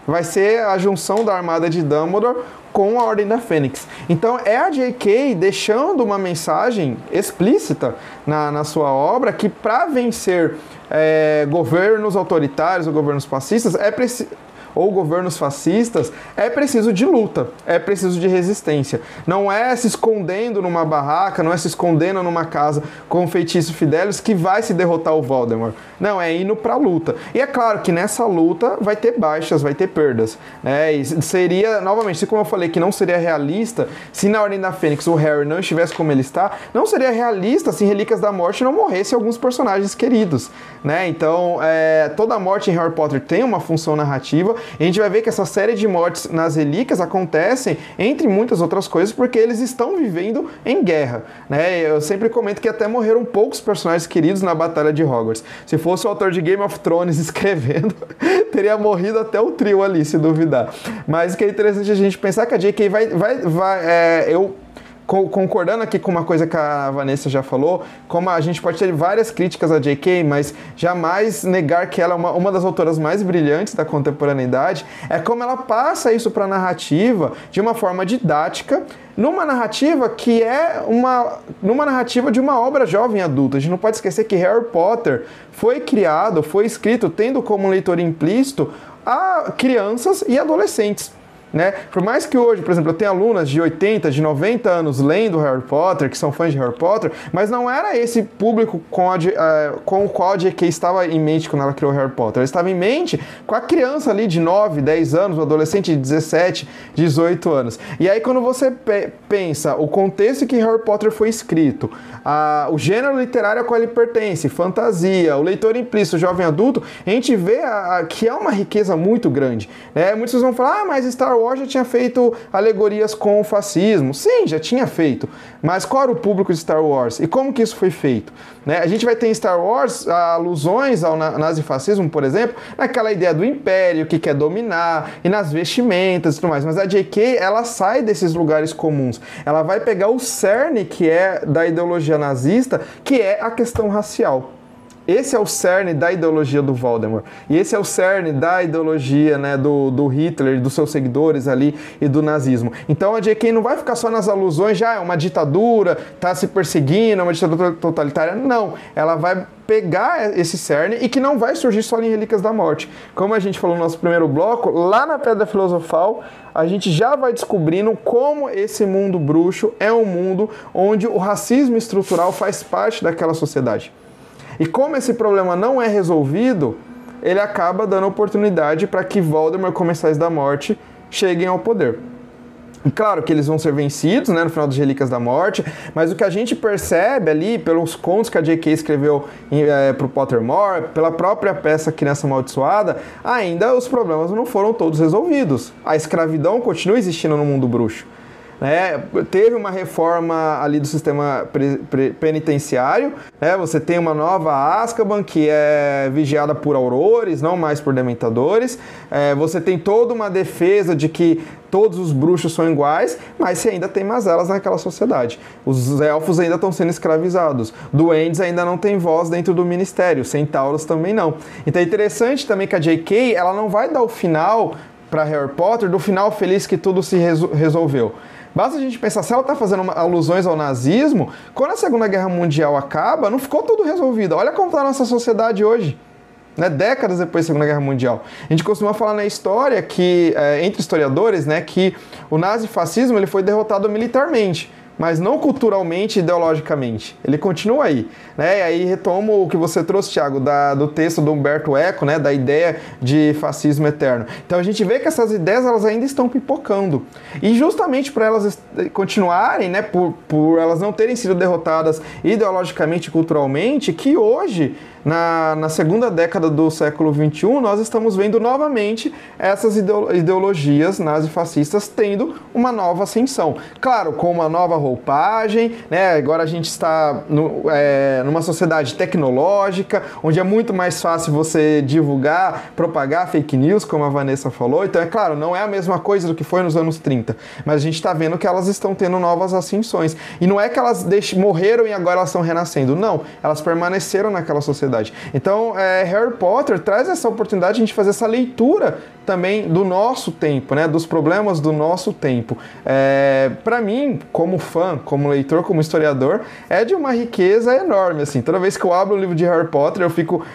Vai ser a junção da armada de Dumbledore com a Ordem da Fênix. Então é a J.K. deixando uma mensagem explícita na, na sua obra que para vencer é, governos autoritários ou governos fascistas é preciso ou governos fascistas, é preciso de luta, é preciso de resistência. Não é se escondendo numa barraca, não é se escondendo numa casa com o feitiço Fidelis que vai se derrotar o Voldemort. Não, é indo pra luta. E é claro que nessa luta vai ter baixas, vai ter perdas. Né? E seria, novamente, como eu falei que não seria realista, se na Ordem da Fênix o Harry não estivesse como ele está, não seria realista se Relíquias da Morte não morresse alguns personagens queridos. Né? Então, é, toda morte em Harry Potter tem uma função narrativa a gente vai ver que essa série de mortes nas relíquias acontecem, entre muitas outras coisas, porque eles estão vivendo em guerra. Né? Eu sempre comento que até morreram poucos personagens queridos na Batalha de Hogwarts. Se fosse o autor de Game of Thrones escrevendo, teria morrido até o trio ali, se duvidar. Mas o que é interessante a gente pensar que a J.K. vai. vai, vai é, eu concordando aqui com uma coisa que a Vanessa já falou, como a gente pode ter várias críticas a J.K., mas jamais negar que ela é uma, uma das autoras mais brilhantes da contemporaneidade, é como ela passa isso para a narrativa de uma forma didática, numa narrativa que é uma numa narrativa de uma obra jovem adulta. A gente não pode esquecer que Harry Potter foi criado, foi escrito tendo como leitor implícito a crianças e adolescentes. Né? Por mais que hoje, por exemplo, eu tenha alunas de 80, de 90 anos lendo Harry Potter, que são fãs de Harry Potter, mas não era esse público com, a, uh, com o qual a J.K. estava em mente quando ela criou Harry Potter. Ela estava em mente com a criança ali de 9, 10 anos, o adolescente de 17, 18 anos. E aí, quando você pe pensa o contexto em que Harry Potter foi escrito, a, o gênero literário a qual ele pertence, fantasia, o leitor implícito, o jovem adulto, a gente vê a, que é uma riqueza muito grande. Né? Muitos vão falar, ah, mas Star Wars já tinha feito alegorias com o fascismo. Sim, já tinha feito. Mas qual era o público de Star Wars? E como que isso foi feito? Né? A gente vai ter em Star Wars alusões ao nazifascismo, por exemplo, naquela ideia do império que quer dominar e nas vestimentas e tudo mais. Mas a J.K. ela sai desses lugares comuns. Ela vai pegar o cerne que é da ideologia nazista, que é a questão racial. Esse é o cerne da ideologia do Voldemort. E esse é o cerne da ideologia né, do, do Hitler, dos seus seguidores ali e do nazismo. Então a J.K. não vai ficar só nas alusões, já é uma ditadura, tá se perseguindo, é uma ditadura totalitária. Não, ela vai pegar esse cerne e que não vai surgir só em Relíquias da Morte. Como a gente falou no nosso primeiro bloco, lá na Pedra Filosofal, a gente já vai descobrindo como esse mundo bruxo é um mundo onde o racismo estrutural faz parte daquela sociedade. E como esse problema não é resolvido, ele acaba dando oportunidade para que Voldemort, Comensais da Morte, cheguem ao poder. E claro que eles vão ser vencidos né, no final das Relíquias da Morte, mas o que a gente percebe ali, pelos contos que a J.K. escreveu é, para o Pottermore, pela própria peça Criança Amaldiçoada, ainda os problemas não foram todos resolvidos. A escravidão continua existindo no mundo bruxo. Né? Teve uma reforma ali do sistema penitenciário, né? Você tem uma nova Azkaban que é vigiada por aurores, não mais por dementadores. É, você tem toda uma defesa de que todos os bruxos são iguais, mas você ainda tem mazelas naquela sociedade. Os elfos ainda estão sendo escravizados. Duendes ainda não tem voz dentro do ministério. Centauros também não. Então é interessante também que a J.K. ela não vai dar o final para Harry Potter do final feliz que tudo se resolveu. Basta a gente pensar, se ela está fazendo alusões ao nazismo, quando a Segunda Guerra Mundial acaba, não ficou tudo resolvido. Olha como está a nossa sociedade hoje. Né, décadas depois da Segunda Guerra Mundial. A gente costuma falar na história que, é, entre historiadores, né, que o nazifascismo ele foi derrotado militarmente mas não culturalmente ideologicamente. Ele continua aí. Né? E aí retomo o que você trouxe, Thiago, da, do texto do Humberto Eco, né? da ideia de fascismo eterno. Então a gente vê que essas ideias elas ainda estão pipocando. E justamente para elas continuarem, né? por, por elas não terem sido derrotadas ideologicamente e culturalmente, que hoje na, na segunda década do século XXI, nós estamos vendo novamente essas ideologias nazifascistas tendo uma nova ascensão. Claro, com uma nova roupagem, né? agora a gente está no, é, numa sociedade tecnológica, onde é muito mais fácil você divulgar, propagar fake news, como a Vanessa falou. Então, é claro, não é a mesma coisa do que foi nos anos 30, mas a gente está vendo que elas estão tendo novas ascensões. E não é que elas morreram e agora elas estão renascendo, não. Elas permaneceram naquela sociedade Então, é, Harry Potter traz essa oportunidade de a gente fazer essa leitura também do nosso tempo, né, dos problemas do nosso tempo. É, para mim, como fã, como leitor, como historiador, é de uma riqueza enorme. Assim, toda vez que eu abro o livro de Harry Potter, eu fico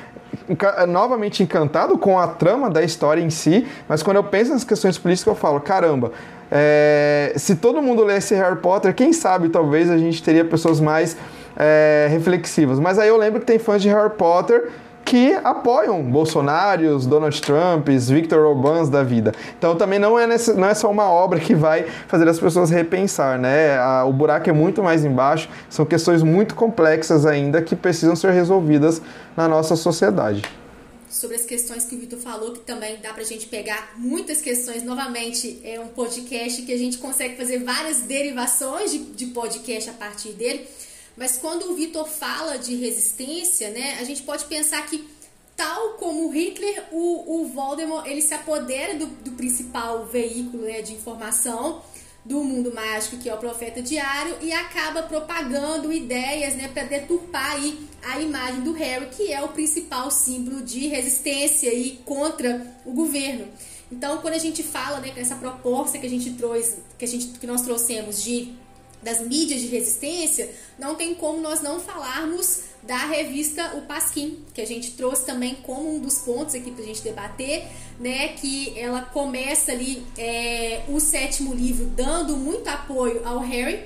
novamente encantado com a trama da história em si, mas quando eu penso nas questões políticas, eu falo, caramba, é, se todo mundo lesse Harry Potter, quem sabe talvez a gente teria pessoas mais é, reflexivas. Mas aí eu lembro que tem fãs de Harry Potter que apoiam Bolsonaros, Donald Trumps, Victor Orbans da vida. Então também não é, não é só uma obra que vai fazer as pessoas repensar, né? A, o buraco é muito mais embaixo, são questões muito complexas ainda que precisam ser resolvidas na nossa sociedade sobre as questões que o Vitor falou, que também dá pra gente pegar muitas questões. Novamente, é um podcast que a gente consegue fazer várias derivações de, de podcast a partir dele. Mas quando o Vitor fala de resistência, né, a gente pode pensar que, tal como Hitler, o, o Voldemort ele se apodera do, do principal veículo né, de informação do mundo mágico, que é o profeta diário, e acaba propagando ideias né, para deturpar aí a imagem do Harry, que é o principal símbolo de resistência aí contra o governo. Então, quando a gente fala né, com essa proposta que a gente trouxe, que, a gente, que nós trouxemos de das mídias de resistência, não tem como nós não falarmos da revista O Pasquim, que a gente trouxe também como um dos pontos aqui para a gente debater, né? Que ela começa ali é, o sétimo livro dando muito apoio ao Harry,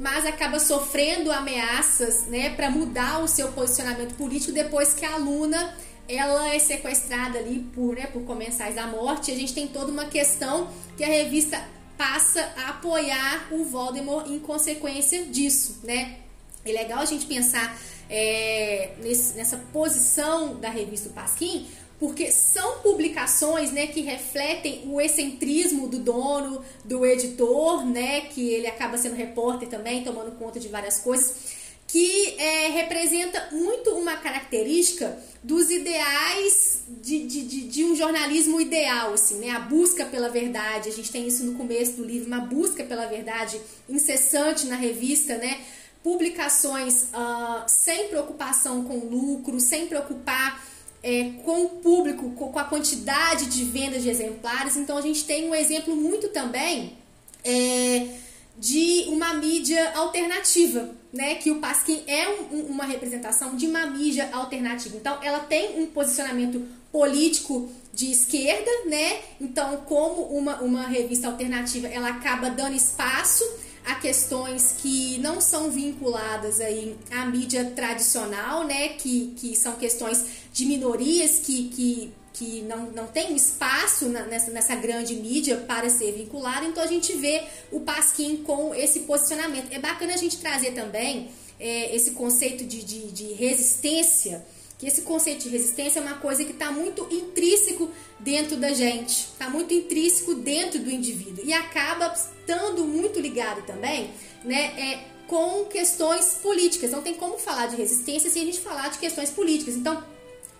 mas acaba sofrendo ameaças, né, para mudar o seu posicionamento político depois que a aluna ela é sequestrada ali por, né, por comensais da morte. A gente tem toda uma questão que a revista passa a apoiar o Voldemort em consequência disso, né? É legal a gente pensar é, nesse, nessa posição da revista Pasquim, porque são publicações né, que refletem o excentrismo do dono, do editor, né, que ele acaba sendo repórter também, tomando conta de várias coisas que é, representa muito uma característica dos ideais de, de, de, de, um jornalismo ideal, assim, né? A busca pela verdade. A gente tem isso no começo do livro, uma busca pela verdade incessante na revista, né? Publicações uh, sem preocupação com lucro, sem preocupar é, com o público, com, a quantidade de vendas de exemplares. Então a gente tem um exemplo muito também. É, de uma mídia alternativa, né? Que o Pasquim é um, uma representação de uma mídia alternativa. Então, ela tem um posicionamento político de esquerda, né? Então, como uma, uma revista alternativa, ela acaba dando espaço a questões que não são vinculadas aí à mídia tradicional, né? Que, que são questões de minorias que, que que não, não tem espaço na, nessa, nessa grande mídia para ser vinculado, então a gente vê o Pasquim com esse posicionamento. É bacana a gente trazer também é, esse conceito de, de, de resistência que esse conceito de resistência é uma coisa que está muito intrínseco dentro da gente, está muito intrínseco dentro do indivíduo e acaba estando muito ligado também, né, é, com questões políticas. Não tem como falar de resistência sem a gente falar de questões políticas. Então,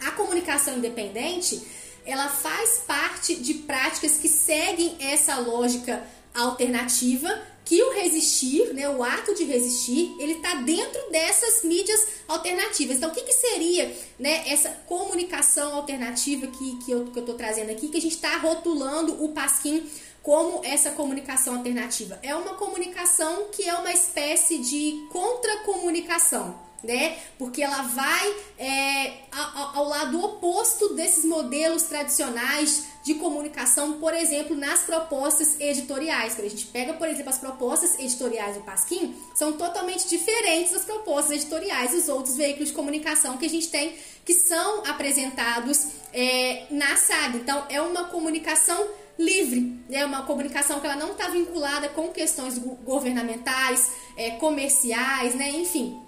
a comunicação independente, ela faz parte de práticas que seguem essa lógica alternativa que o resistir, né, o ato de resistir, ele está dentro dessas mídias alternativas. Então, o que, que seria né, essa comunicação alternativa que, que eu estou trazendo aqui, que a gente está rotulando o Pasquim como essa comunicação alternativa? É uma comunicação que é uma espécie de contra-comunicação né? Porque ela vai é, ao, ao lado oposto desses modelos tradicionais de comunicação, por exemplo, nas propostas editoriais. Quando a gente pega, por exemplo, as propostas editoriais do Pasquim, são totalmente diferentes das propostas editoriais dos outros veículos de comunicação que a gente tem, que são apresentados é, na saga. Então, é uma comunicação livre, é uma comunicação que ela não está vinculada com questões governamentais, é, comerciais, né? Enfim,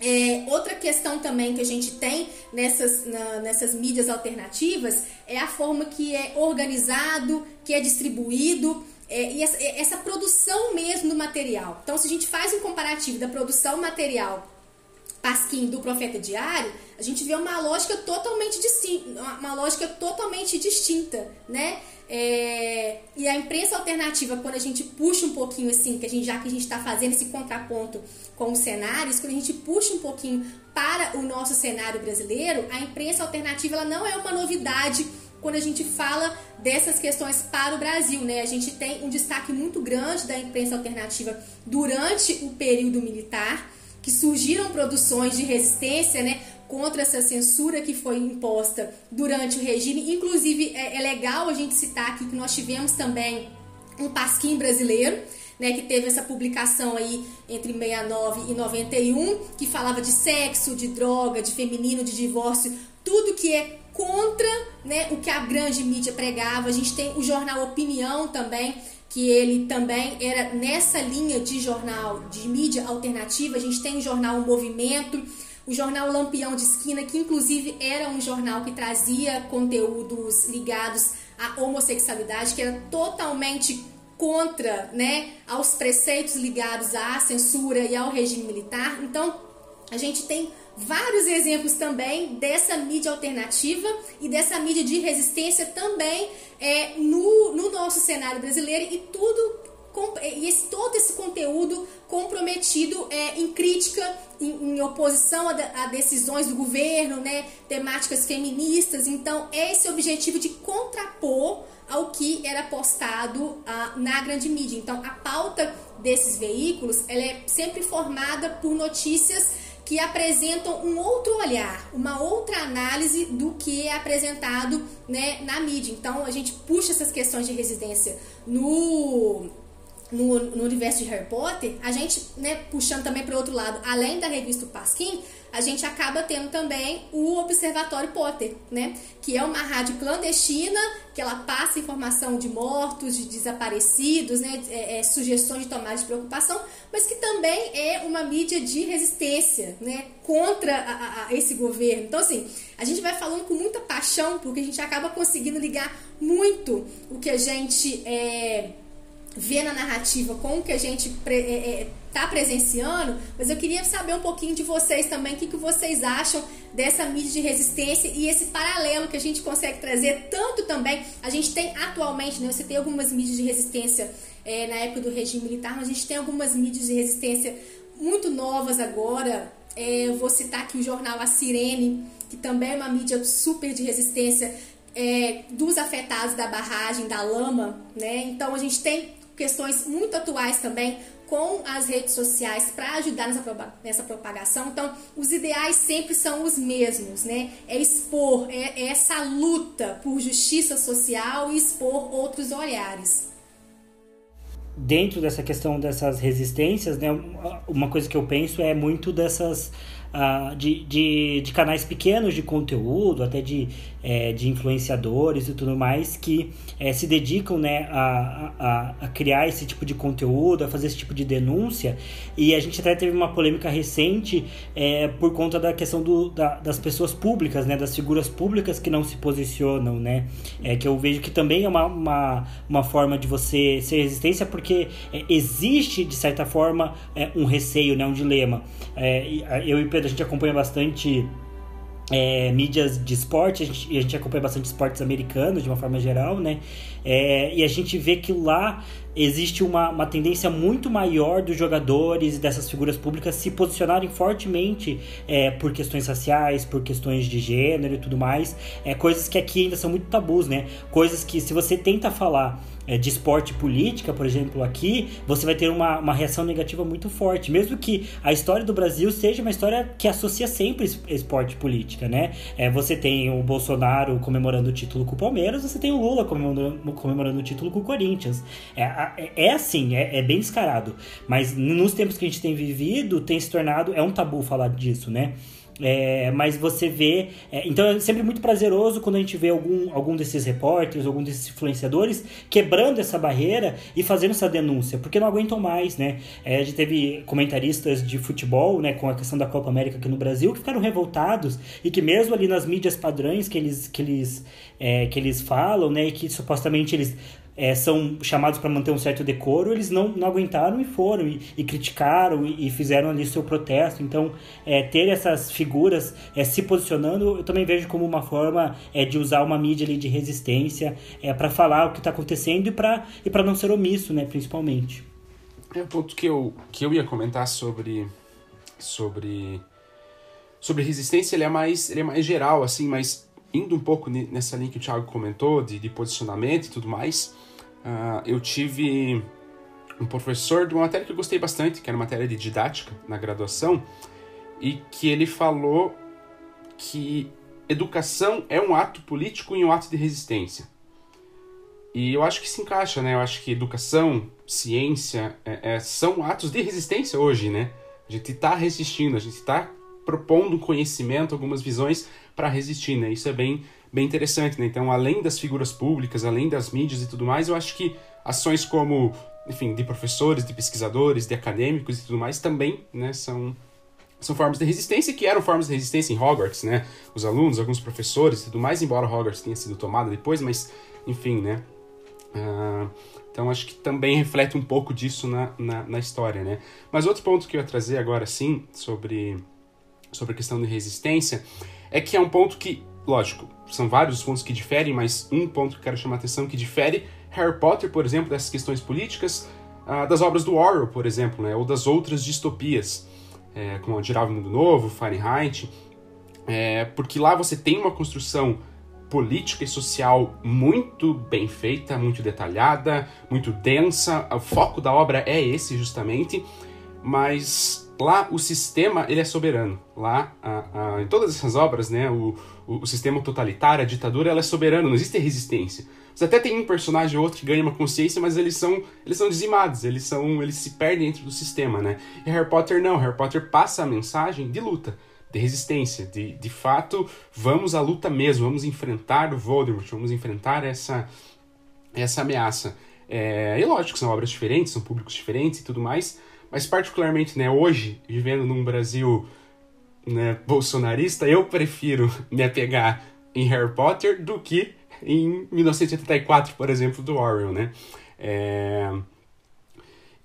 é, outra questão também que a gente tem nessas, na, nessas mídias alternativas é a forma que é organizado, que é distribuído é, e essa, essa, produção mesmo do material. Então, se a gente faz um comparativo da produção material Pasquim do Profeta Diário, a gente vê uma lógica totalmente distinta, uma lógica totalmente distinta, né? É, e a imprensa alternativa, quando a gente puxa um pouquinho assim, que a gente, já que a gente está fazendo esse contraponto com os cenários, quando a gente puxa um pouquinho para o nosso cenário brasileiro, a imprensa alternativa ela não é uma novidade quando a gente fala dessas questões para o Brasil, né? A gente tem um destaque muito grande da imprensa alternativa durante o período militar, que surgiram produções de resistência, né? contra essa censura que foi imposta durante o regime. Inclusive, é, é legal a gente citar aqui que nós tivemos também um Pasquim brasileiro, né, que teve essa publicação aí entre 69 e 91, que falava de sexo, de droga, de feminino, de divórcio, tudo que é contra né, o que a grande mídia pregava. A gente tem o jornal Opinião também, que ele também era nessa linha de jornal de mídia alternativa. A gente tem o jornal Movimento, o jornal Lampião de Esquina, que inclusive era um jornal que trazia conteúdos ligados à homossexualidade, que era totalmente contra, né, aos preceitos ligados à censura e ao regime militar. Então, a gente tem vários exemplos também dessa mídia alternativa e dessa mídia de resistência também é, no, no nosso cenário brasileiro e tudo e esse, todo esse conteúdo comprometido é, em crítica, em, em oposição a, a, decisões do governo, né, temáticas feministas. Então, é esse objetivo de contrapor ao que era postado na grande mídia. Então, a pauta desses veículos ela é sempre formada por notícias que apresentam um outro olhar, uma outra análise do que é apresentado né, na mídia. Então, a gente puxa essas questões de residência no no, no, universo de Harry Potter, a gente, né, puxando também para o outro lado, além da revista Pasquim, a gente acaba tendo também o Observatório Potter, né, que é uma rádio clandestina, que ela passa informação de mortos, de desaparecidos, né, é, é, sugestões de tomada de preocupação, mas que também é uma mídia de resistência, né, contra a, a, esse governo. Então, assim, a gente vai falando com muita paixão, porque a gente acaba conseguindo ligar muito o que a gente é, ver na narrativa com o que a gente está é, é, presenciando, mas eu queria saber um pouquinho de vocês também, o que, que vocês acham dessa mídia de resistência e esse paralelo que a gente consegue trazer, tanto também, a gente tem atualmente, né, você tem algumas mídias de resistência é, na época do regime militar, mas a gente tem algumas mídias de resistência muito novas agora, é, eu vou citar aqui o jornal A Sirene, que também é uma mídia super de resistência, é, dos afetados da barragem da lama, né? Então a gente tem questões muito atuais também com as redes sociais para ajudar nessa, propagação. Então, os ideais sempre são os mesmos, né? É expor, é, é essa luta por justiça social e expor outros olhares. Dentro dessa questão dessas resistências, né, uma coisa que eu penso é muito dessas uh, de, de, de, canais pequenos de conteúdo, até de, é, de influenciadores e tudo mais, que é, se dedicam né, a, a, a, criar esse tipo de conteúdo, a fazer esse tipo de denúncia. E a gente até teve uma polêmica recente é, por conta da questão do, da, das pessoas públicas, né, das figuras públicas que não se posicionam, né? É, que eu vejo que também é uma, uma, uma forma de você ser resistência, porque é, existe, de certa forma, é, um receio, né, um dilema. Eu e Pedro, a gente acompanha bastante é, mídias de esporte, a gente, a gente acompanha bastante esportes americanos de uma forma geral, né? É, e a gente vê que lá existe uma, uma tendência muito maior dos jogadores e dessas figuras públicas se posicionarem fortemente é, por questões raciais, por questões de gênero e tudo mais. É, coisas que aqui ainda são muito tabus, né? Coisas que se você tenta falar de esporte política, por exemplo, aqui, você vai ter uma, uma reação negativa muito forte. Mesmo que a história do Brasil seja uma história que associa sempre esporte e política, né? É, você tem o Bolsonaro comemorando o título com o Palmeiras, você tem o Lula comemorando, comemorando o título com o Corinthians. É, é, é assim, é, é, bem descarado. Mas nos tempos que a gente tem vivido, tem se tornado. É um tabu falar disso, né? É, mas você vê. É, então é sempre muito prazeroso quando a gente vê algum, algum desses repórteres, algum desses influenciadores quebrando essa barreira e fazendo essa denúncia, porque não aguentam mais, né? É, a gente teve comentaristas de futebol, né, com a questão da Copa América aqui no Brasil, que ficaram revoltados e que mesmo ali nas mídias padrões que eles, que eles, é, que eles falam, né, e que supostamente eles é, são chamados para manter um certo decoro, eles não, não aguentaram e foram, e, e criticaram e, e, fizeram ali seu protesto. Então, é, ter essas figuras é, se posicionando, eu também vejo como uma forma é, de usar uma mídia ali de resistência é, para falar o que está acontecendo e para e não ser omisso, né, principalmente. É um ponto que eu, que eu ia comentar sobre, sobre, sobre resistência, ele é, mais, ele é mais geral, assim, mas indo um pouco nessa linha que o Thiago comentou, de, de posicionamento e tudo mais, uh, eu tive um professor de uma matéria que eu gostei bastante, que era matéria de didática na graduação, e que ele falou que educação é um ato político e um ato de resistência. E eu acho que se encaixa, né? Eu acho que educação, ciência, é, é, são atos de resistência hoje, né? A gente está resistindo, a gente está propondo conhecimento, algumas visões para resistir, né? Isso é bem, bem interessante, né? Então, além das figuras públicas, além das mídias e tudo mais, eu acho que ações como, enfim, de professores, de pesquisadores, de acadêmicos e tudo mais também, né, são são formas de resistência que eram formas de resistência em Hogwarts, né? Os alunos, alguns professores e tudo mais, embora Hogwarts tenha sido tomada depois, mas enfim, né? Uh, então acho que também reflete um pouco disso na, na, na, história, né? Mas outro ponto que eu ia trazer agora sim sobre, sobre a questão de resistência é que é um ponto que, lógico, são vários pontos que diferem, mas um ponto que quero chamar a atenção que difere Harry Potter, por exemplo, dessas questões políticas, uh, das obras do Orwell, por exemplo, né, ou das outras distopias, é, como Admirável Mundo Novo, Fahrenheit, é, porque lá você tem uma construção política e social muito bem feita, muito detalhada, muito densa. O foco da obra é esse justamente, mas lá o sistema ele é soberano. Lá, a, a, em todas essas obras, né, o, o, o, sistema totalitário, a ditadura, ela é soberana, não existe resistência. Você até tem um personagem ou outro que ganha uma consciência, mas eles são, eles são dizimados, eles são, eles se perdem dentro do sistema, né? E Harry Potter não, Harry Potter passa a mensagem de luta, de resistência, de, de fato, vamos à luta mesmo, vamos enfrentar o Voldemort, vamos enfrentar essa, essa ameaça. É, e lógico, são obras diferentes, são públicos diferentes e tudo mais, mas particularmente, né, hoje, vivendo num Brasil né, bolsonarista, eu prefiro me apegar em Harry Potter do que em 1984, por exemplo, do Orwell, né? É...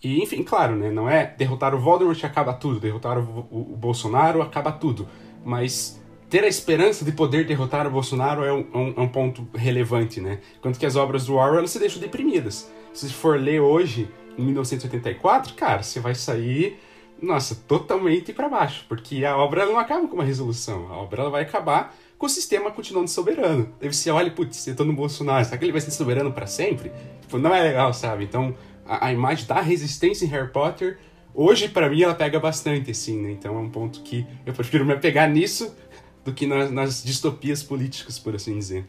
E, enfim, claro, né, não é derrotar o Voldemort acaba tudo, derrotar o, o, o, Bolsonaro acaba tudo, mas ter a esperança de poder derrotar o Bolsonaro é um, é um, é um ponto relevante, né? Quanto que as obras do Orwell se deixam deprimidas. Se for ler hoje em 1984, cara, você vai sair, nossa, totalmente para baixo, porque a obra não acaba com uma resolução, a obra vai acabar com o sistema continuando soberano. Aí você olha, putz, eu tô no Bolsonaro, será que ele vai ser soberano para sempre? Tipo, não é legal, sabe? Então, a, a imagem da resistência em Harry Potter, hoje para mim ela pega bastante, assim, né? Então é um ponto que eu prefiro me apegar nisso do que nas, nas distopias políticas, por assim dizer.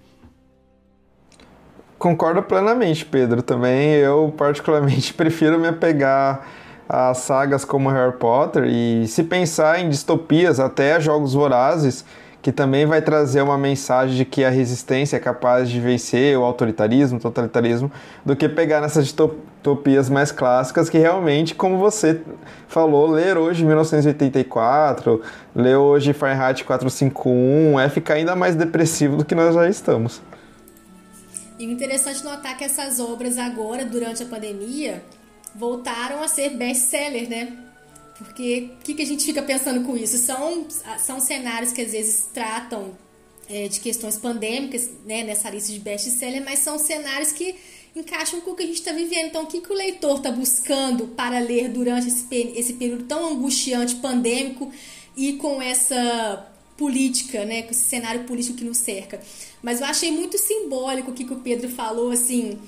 Concordo plenamente, Pedro. Também eu, particularmente, prefiro me apegar as sagas como Harry Potter e se pensar em distopias, até jogos vorazes, que também vai trazer uma mensagem de que a resistência é capaz de vencer o autoritarismo, o totalitarismo, do que pegar nessas distopias mais clássicas que realmente, como você falou, ler hoje 1984, ler hoje Fahrenheit 451 é ficar ainda mais depressivo do que nós já estamos. E o interessante notar que essas obras agora, durante a pandemia, voltaram a ser best-seller, né? Porque o que, que a gente fica pensando com isso? São, são cenários que às vezes tratam é, de questões pandêmicas, né, nessa lista de best-seller, mas são cenários que encaixam com o que a gente está vivendo. Então, o que, que o leitor está buscando para ler durante esse, esse período tão angustiante, pandêmico e com essa política, né, com esse cenário político que nos cerca? Mas eu achei muito simbólico o que, que o Pedro falou, assim,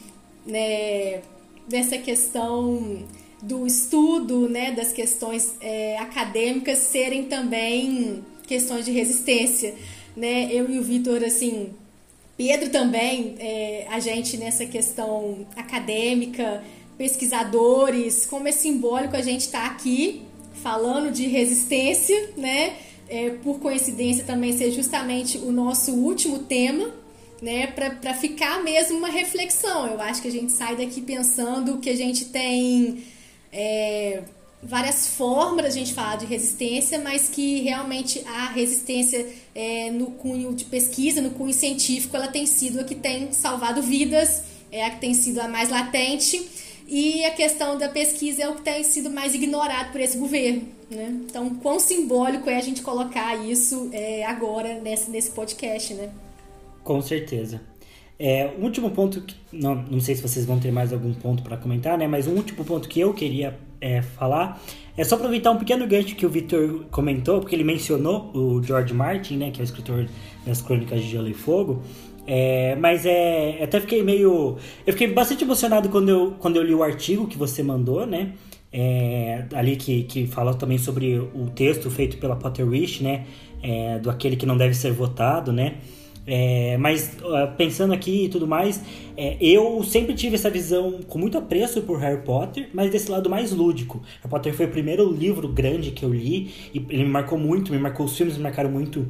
né, dessa questão do estudo né, das questões é, acadêmicas serem também questões de resistência. Né? Eu e o Vitor, assim, Pedro também, é, a gente nessa questão acadêmica, pesquisadores, como é simbólico a gente estar tá aqui falando de resistência, né? É, por coincidência também ser justamente o nosso último tema, né? Para ficar mesmo uma reflexão. Eu acho que a gente sai daqui pensando que a gente tem é, várias formas a gente falar de resistência, mas que realmente a resistência é, no cunho de pesquisa, no cunho científico, ela tem sido a que tem salvado vidas, é a que tem sido a mais latente. E a questão da pesquisa é o que tem sido mais ignorado por esse governo. Né? Então, quão simbólico é a gente colocar isso é, agora nesse, nesse podcast, né? Com certeza. É, o último ponto, que, não, não sei se vocês vão ter mais algum ponto para comentar, né? Mas o último ponto que eu queria é, falar é só aproveitar um pequeno gancho que o Victor comentou, porque ele mencionou o George Martin, né? Que é o escritor das Crônicas de Gelo e Fogo. É, mas é, até fiquei meio. Eu fiquei bastante emocionado quando eu, quando eu li o artigo que você mandou, né? É, ali que, que fala também sobre o texto feito pela Potter Wish, né? É, do aquele que não deve ser votado, né? É, mas pensando aqui e tudo mais, é, eu sempre tive essa visão com muito apreço por Harry Potter, mas desse lado mais lúdico. Harry Potter foi o primeiro livro grande que eu li e ele me marcou muito, me marcou os filmes me marcaram muito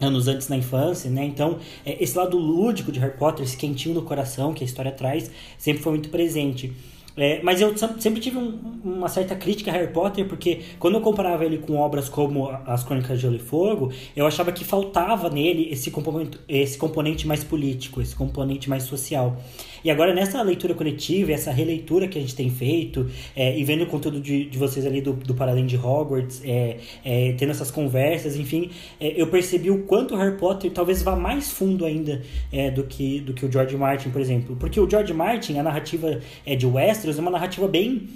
anos antes na infância, né? Então, é, esse lado lúdico de Harry Potter, esse quentinho no coração que a história traz, sempre foi muito presente. É, mas eu sempre tive um, uma certa crítica a Harry Potter, porque quando eu comparava ele com obras como As Crônicas de Gelo e Fogo, eu achava que faltava nele esse componente, esse componente mais político, esse componente mais social. E agora, nessa leitura coletiva, essa releitura que a gente tem feito, é, e vendo o conteúdo de, de vocês ali do, do Paralém de Hogwarts, é, é, tendo essas conversas, enfim, é, eu percebi o quanto o Harry Potter talvez vá mais fundo ainda é, do, que, do que o George Martin, por exemplo. Porque o George Martin, a narrativa é de Westeros, é uma narrativa bem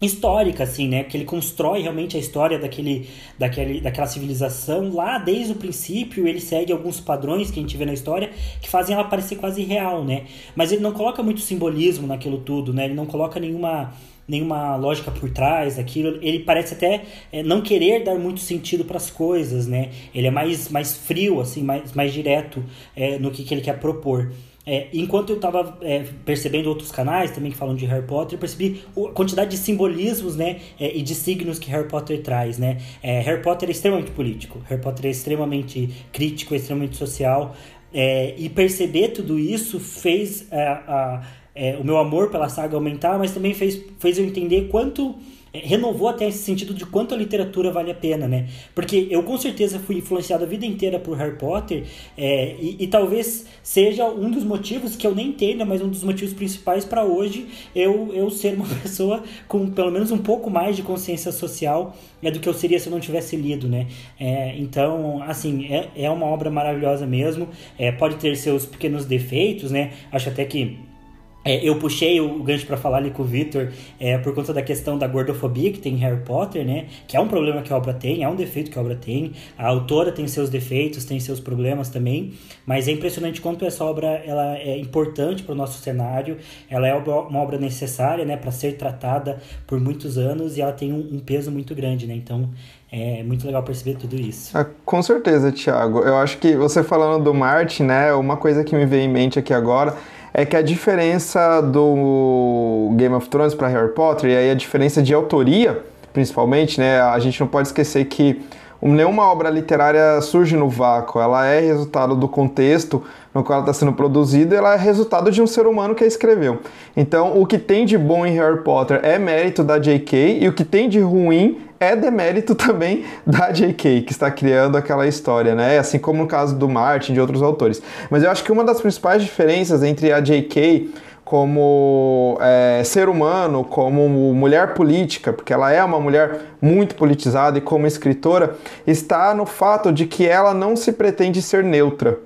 histórica, assim, né? Que ele constrói realmente a história daquele, daquele, daquela civilização lá desde o princípio. Ele segue alguns padrões que a gente vê na história que fazem ela parecer quase real, né? Mas ele não coloca muito simbolismo naquilo tudo, né? Ele não coloca nenhuma nenhuma lógica por trás daquilo. Ele parece até é, não querer dar muito sentido para as coisas, né? Ele é mais, mais frio, assim, mais, mais direto é, no que, que ele quer propor. É, enquanto eu estava é, percebendo outros canais também que falam de Harry Potter, eu percebi a quantidade de simbolismos né, é, e de signos que Harry Potter traz. Né? É, Harry Potter é extremamente político, Harry Potter é extremamente crítico, é extremamente social. É, e perceber tudo isso fez é, a, o meu amor pela saga aumentar, mas também fez, fez eu entender quanto renovou até esse sentido de quanto a literatura vale a pena, né? Porque eu com certeza fui influenciado a vida inteira por Harry Potter é, e, e, talvez seja um dos motivos que eu nem entenda, mas um dos motivos principais para hoje eu, eu ser uma pessoa com pelo menos um pouco mais de consciência social é do que eu seria se eu não tivesse lido, né? É, então, assim, é, é uma obra maravilhosa mesmo. É, pode ter seus pequenos defeitos, né? Acho até que é, eu puxei o gancho para falar ali com o Victor é, por conta da questão da gordofobia que tem em Harry Potter, né? Que é um problema que a obra tem, é um defeito que a obra tem. A autora tem seus defeitos, tem seus problemas também, mas é impressionante quanto essa obra ela é importante para o nosso cenário. Ela é uma obra necessária, né, para ser tratada por muitos anos e ela tem um, um peso muito grande, né? Então é muito legal perceber tudo isso. Ah, com certeza, Thiago. Eu acho que você falando do Martin, né, uma coisa que me veio em mente aqui agora é que a diferença do Game of Thrones para Harry Potter, e aí a diferença de autoria, principalmente, né? A gente não pode esquecer que nenhuma obra literária surge no vácuo, ela é resultado do contexto no qual ela está sendo produzida, ela é resultado de um ser humano que a escreveu. Então, o que tem de bom em Harry Potter é mérito da J.K. e o que tem de ruim é demérito também da J.K., que está criando aquela história, né? Assim como no caso do Martin e de outros autores. Mas eu acho que uma das principais diferenças entre a J.K como é, ser humano, como mulher política, porque ela é uma mulher muito politizada e como escritora, está no fato de que ela não se pretende ser neutra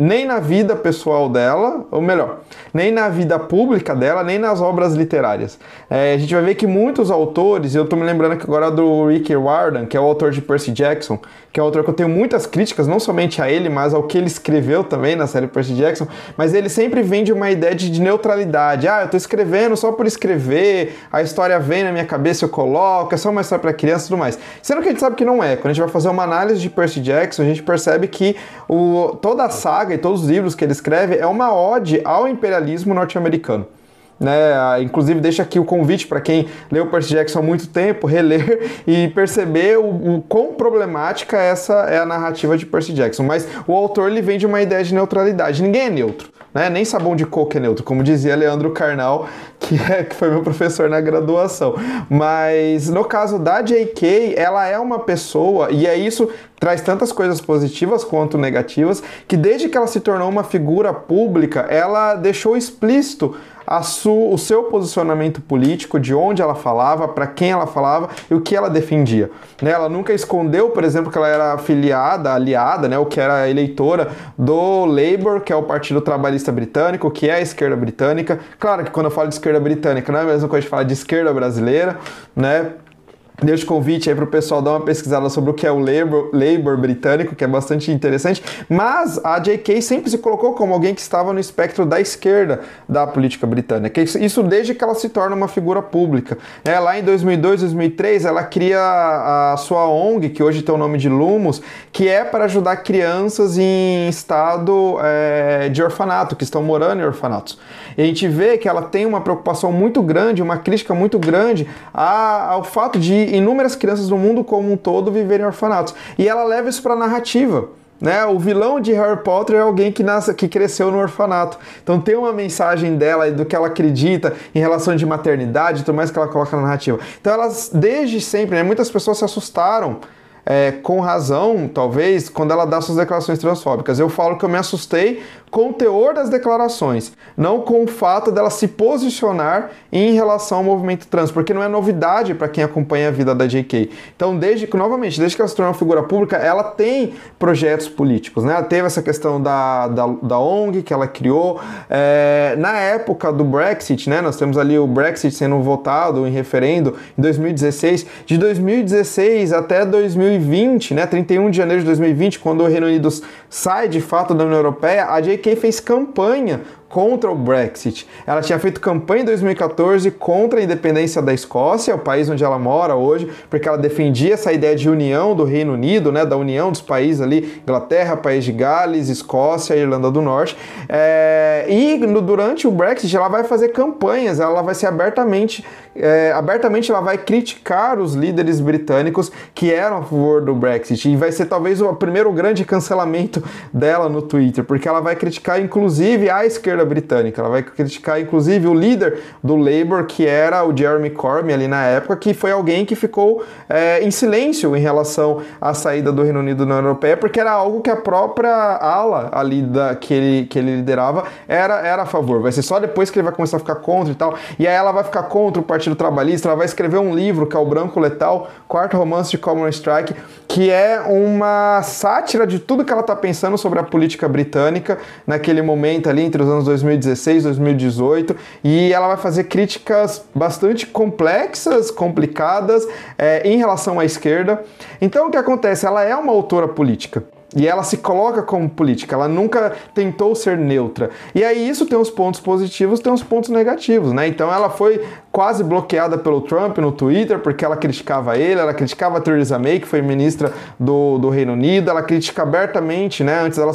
nem na vida pessoal dela, ou melhor, nem na vida pública dela, nem nas obras literárias. É, a gente vai ver que muitos autores, eu estou me lembrando aqui agora do Rick Warden, que é o autor de Percy Jackson, que é um autor que eu tenho muitas críticas, não somente a ele, mas ao que ele escreveu também na série Percy Jackson, mas ele sempre vem de uma ideia de, de neutralidade. Ah, eu estou escrevendo só por escrever, a história vem na minha cabeça, eu coloco, é só uma história para criança e tudo mais. Sendo que a gente sabe que não é. Quando a gente vai fazer uma análise de Percy Jackson, a gente percebe que o, toda a saga e todos os livros que ele escreve é uma ode ao imperialismo norte-americano. Né? Inclusive, deixa aqui o convite para quem leu Percy Jackson há muito tempo, reler e perceber o, o quão problemática essa é a narrativa de Percy Jackson. Mas o autor ele vem de uma ideia de neutralidade. Ninguém é neutro. Né? Nem sabão de coco é neutro, como dizia Leandro Carnal, que, é, que foi meu professor na graduação. Mas no caso da J.K., ela é uma pessoa, e é isso traz tantas coisas positivas quanto negativas, que desde que ela se tornou uma figura pública, ela deixou explícito o seu posicionamento político, de onde ela falava, para quem ela falava e o que ela defendia. Né? Ela nunca escondeu, por exemplo, que ela era afiliada, aliada, né, o que era eleitora do Labour, que é o Partido Trabalhista Britânico, que é a esquerda britânica. Claro que quando eu falo de esquerda britânica, não é a mesma coisa de falar de esquerda brasileira, né? Deixo convite aí para o pessoal dar uma pesquisada sobre o que é o labor, labor britânico, que é bastante interessante. Mas a J.K. sempre se colocou como alguém que estava no espectro da esquerda da política britânica. Isso desde que ela se torna uma figura pública. É, lá em 2002, 2003, ela cria a sua ONG, que hoje tem o nome de Lumos, que é para ajudar crianças em estado é, de orfanato, que estão morando em orfanatos. E a gente vê que ela tem uma preocupação muito grande, uma crítica muito grande ao fato de inúmeras crianças no mundo como um todo viverem em orfanatos. E ela leva isso para a narrativa. Né? O vilão de Harry Potter é alguém que, nasce, que cresceu no orfanato. Então tem uma mensagem dela do que ela acredita em relação de maternidade e tudo mais que ela coloca na narrativa. Então elas, desde sempre, né, muitas pessoas se assustaram é, com razão, talvez, quando ela dá suas declarações transfóbicas. Eu falo que eu me assustei com o teor das declarações, não com o fato dela se posicionar em relação ao movimento trans, porque não é novidade para quem acompanha a vida da JK. Então, desde que, novamente, desde que ela se tornou figura pública, ela tem projetos políticos, né? Ela teve essa questão da, da, da ONG que ela criou. É, na época do Brexit, né? Nós temos ali o Brexit sendo votado em referendo em 2016. De 2016 até 2020, né? 31 de janeiro de 2020, quando o Reino Unido sai de fato da União Europeia, a JK fez campanha contra o Brexit. Ela tinha feito campanha em 2014 contra a independência da Escócia, o país onde ela mora hoje, porque ela defendia essa ideia de união do Reino Unido, né, da união dos países ali, Inglaterra, País de Gales, Escócia, Irlanda do Norte. É, e no, durante o Brexit ela vai fazer campanhas, ela vai ser abertamente, é, abertamente ela vai criticar os líderes britânicos que eram a favor do Brexit e vai ser talvez o primeiro grande cancelamento dela no Twitter, porque ela vai criticar inclusive a esquerda britânica. Ela vai criticar, inclusive, o líder do Labour, que era o Jeremy Corbyn ali na época, que foi alguém que ficou é, em silêncio em relação à saída do Reino Unido da União Europeia, porque era algo que a própria ala ali da, que, ele, que ele liderava era, era a favor. Vai ser só depois que ele vai começar a ficar contra e tal. E aí ela vai ficar contra o Partido Trabalhista, ela vai escrever um livro que é o Branco Letal, quarto romance de Common Strike, que é uma sátira de tudo que ela está pensando sobre a política britânica naquele momento ali entre os anos 2016, 2018, e ela vai fazer críticas bastante complexas, complicadas é, em relação à esquerda. Então o que acontece? Ela é uma autora política. E ela se coloca como política, ela nunca tentou ser neutra. E aí isso tem uns pontos positivos, tem uns pontos negativos, né? Então ela foi quase bloqueada pelo Trump no Twitter porque ela criticava ele, ela criticava a Theresa May, que foi ministra do, do Reino Unido, ela critica abertamente, né? Antes ela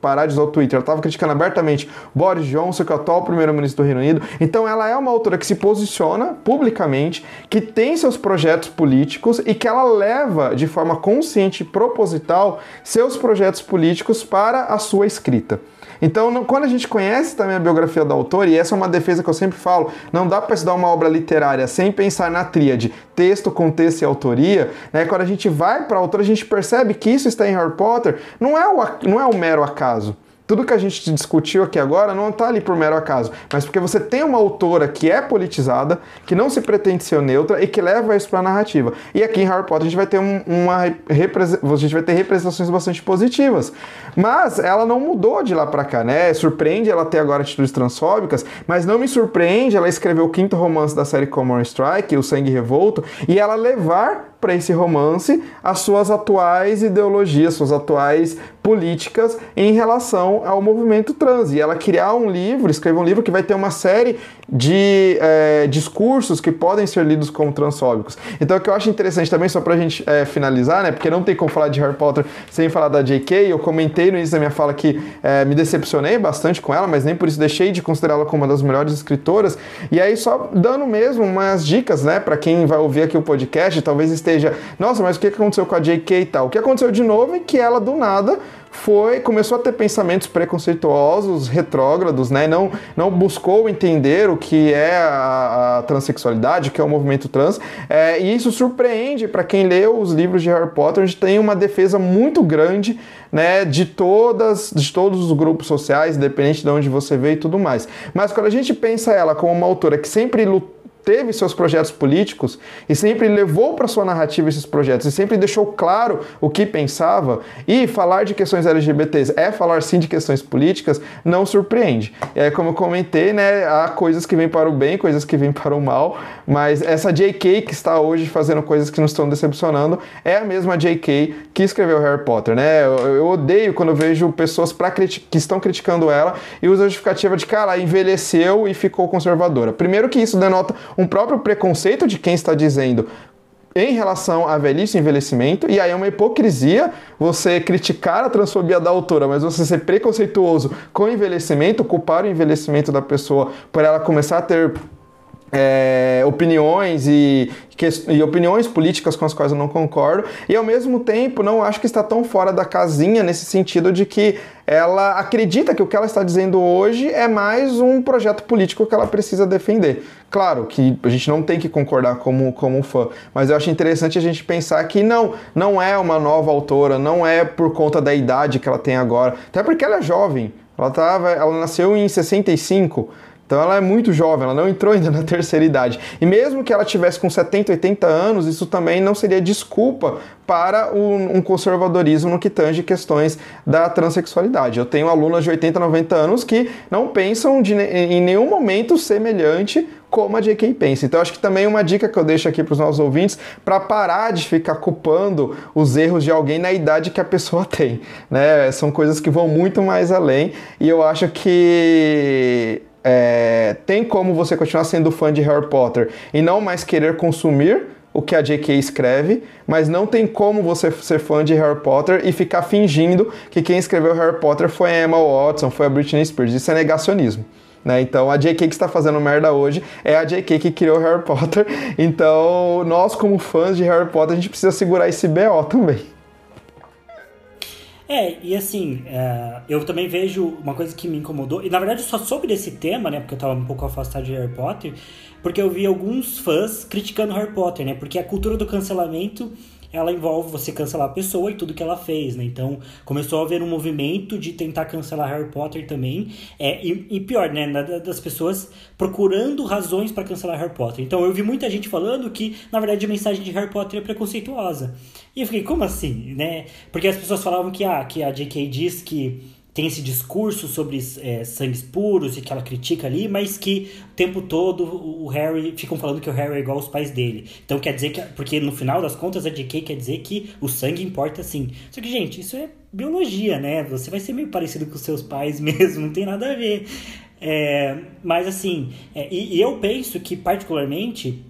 parar de usar o Twitter. Ela estava criticando abertamente Boris Johnson, que é o atual primeiro-ministro do Reino Unido. Então ela é uma autora que se posiciona publicamente, que tem seus projetos políticos e que ela leva de forma consciente e proposital seus projetos políticos para a sua escrita. Então, quando a gente conhece também a biografia do autor, e essa é uma defesa que eu sempre falo, não dá para estudar uma obra literária sem pensar na tríade texto, contexto e autoria, né? Quando a gente vai para o autor, a gente percebe que isso está em Harry Potter, não é o, não é o mero acaso tudo que a gente discutiu aqui agora não está ali por mero acaso, mas porque você tem uma autora que é politizada, que não se pretende ser neutra e que leva isso para a narrativa. E aqui em Harry Potter a gente vai ter um, uma a gente vai ter representações bastante positivas, mas ela não mudou de lá para cá, né? Surpreende ela ter agora atitudes transfóbicas, mas não me surpreende ela escrever o quinto romance da série Common Strike, o Sangue Revolto, e ela levar para esse romance as suas atuais ideologias, suas atuais políticas em relação ao movimento trans. E ela criar um livro, escrever um livro que vai ter uma série de é, discursos que podem ser lidos como transfóbicos. Então, o que eu acho interessante também, só para a gente é, finalizar, né, porque não tem como falar de Harry Potter sem falar da J.K., eu comentei no início da minha fala que é, me decepcionei bastante com ela, mas nem por isso deixei de considerá-la como uma das melhores escritoras. E aí, só dando mesmo umas dicas, né, para quem vai ouvir aqui o podcast, talvez esteja, nossa, mas o que aconteceu com a J.K. e tal? O que aconteceu de novo é que ela, do nada, foi começou a ter pensamentos preconceituosos, retrógrados, né? Não, não buscou entender o que é a, a transexualidade, o que é o movimento trans. É, e isso surpreende para quem leu os livros de Harry Potter, onde tem uma defesa muito grande né, de todas, de todos os grupos sociais, independente de onde você veio e tudo mais. Mas quando a gente pensa ela como uma autora que sempre lutou teve seus projetos políticos e sempre levou para sua narrativa esses projetos e sempre deixou claro o que pensava e falar de questões LGBTs é falar sim de questões políticas, não surpreende. É como eu comentei, né, há coisas que vêm para o bem, coisas que vêm para o mal, mas essa JK que está hoje fazendo coisas que nos estão decepcionando é a mesma JK que escreveu Harry Potter, né? Eu, eu odeio quando eu vejo pessoas pra que estão criticando ela e usam a justificativa de, cara, envelheceu e ficou conservadora. Primeiro que isso denota um próprio preconceito de quem está dizendo em relação à velhice e envelhecimento, e aí é uma hipocrisia você criticar a transfobia da autora, mas você ser preconceituoso com o envelhecimento, culpar o envelhecimento da pessoa por ela começar a ter é, opiniões e, e, opiniões políticas com as quais eu não concordo, e ao mesmo tempo não acho que está tão fora da casinha nesse sentido de que ela acredita que o que ela está dizendo hoje é mais um projeto político que ela precisa defender. Claro que a gente não tem que concordar como, como fã, mas eu acho interessante a gente pensar que não, não é uma nova autora, não é por conta da idade que ela tem agora, até porque ela é jovem. Ela, tava, ela nasceu em 65. Então ela é muito jovem, ela não entrou ainda na terceira idade. E mesmo que ela tivesse com 70, 80 anos, isso também não seria desculpa para um conservadorismo no que tange questões da transexualidade. Eu tenho alunas de 80, 90 anos que não pensam de, em nenhum momento semelhante como a JK pensa. Então, acho que também uma dica que eu deixo aqui para os nossos ouvintes para parar de ficar culpando os erros de alguém na idade que a pessoa tem. Né? São coisas que vão muito mais além e eu acho que é, tem como você continuar sendo fã de Harry Potter e não mais querer consumir o que a J.K. escreve, mas não tem como você ser fã de Harry Potter e ficar fingindo que quem escreveu Harry Potter foi a Emma Watson, foi a Britney Spears. Isso é negacionismo. Né? Então a J.K. que está fazendo merda hoje é a J.K. que criou Harry Potter. Então nós, como fãs de Harry Potter, a gente precisa segurar esse BO também. É, e assim, é, eu também vejo uma coisa que me incomodou, e na verdade eu só soube desse tema, né, porque eu tava um pouco afastado de Harry Potter, porque eu vi alguns fãs criticando Harry Potter, né, porque a cultura do cancelamento ela envolve você cancelar a pessoa e tudo que ela fez, né? Então começou a haver um movimento de tentar cancelar Harry Potter também. É, e, e pior, né? Das pessoas procurando razões para cancelar Harry Potter. Então eu vi muita gente falando que, na verdade, a mensagem de Harry Potter é preconceituosa. E eu fiquei, como assim, né? Porque as pessoas falavam que, ah, que a J.K. diz que tem esse discurso sobre é, sangues puros e que ela critica ali, mas que o tempo todo o Harry ficam falando que o Harry é igual aos pais dele. Então quer dizer que. Porque no final das contas a JK quer dizer que o sangue importa sim. Só que, gente, isso é biologia, né? Você vai ser meio parecido com seus pais mesmo, não tem nada a ver. É, mas assim, é, e, e eu penso que particularmente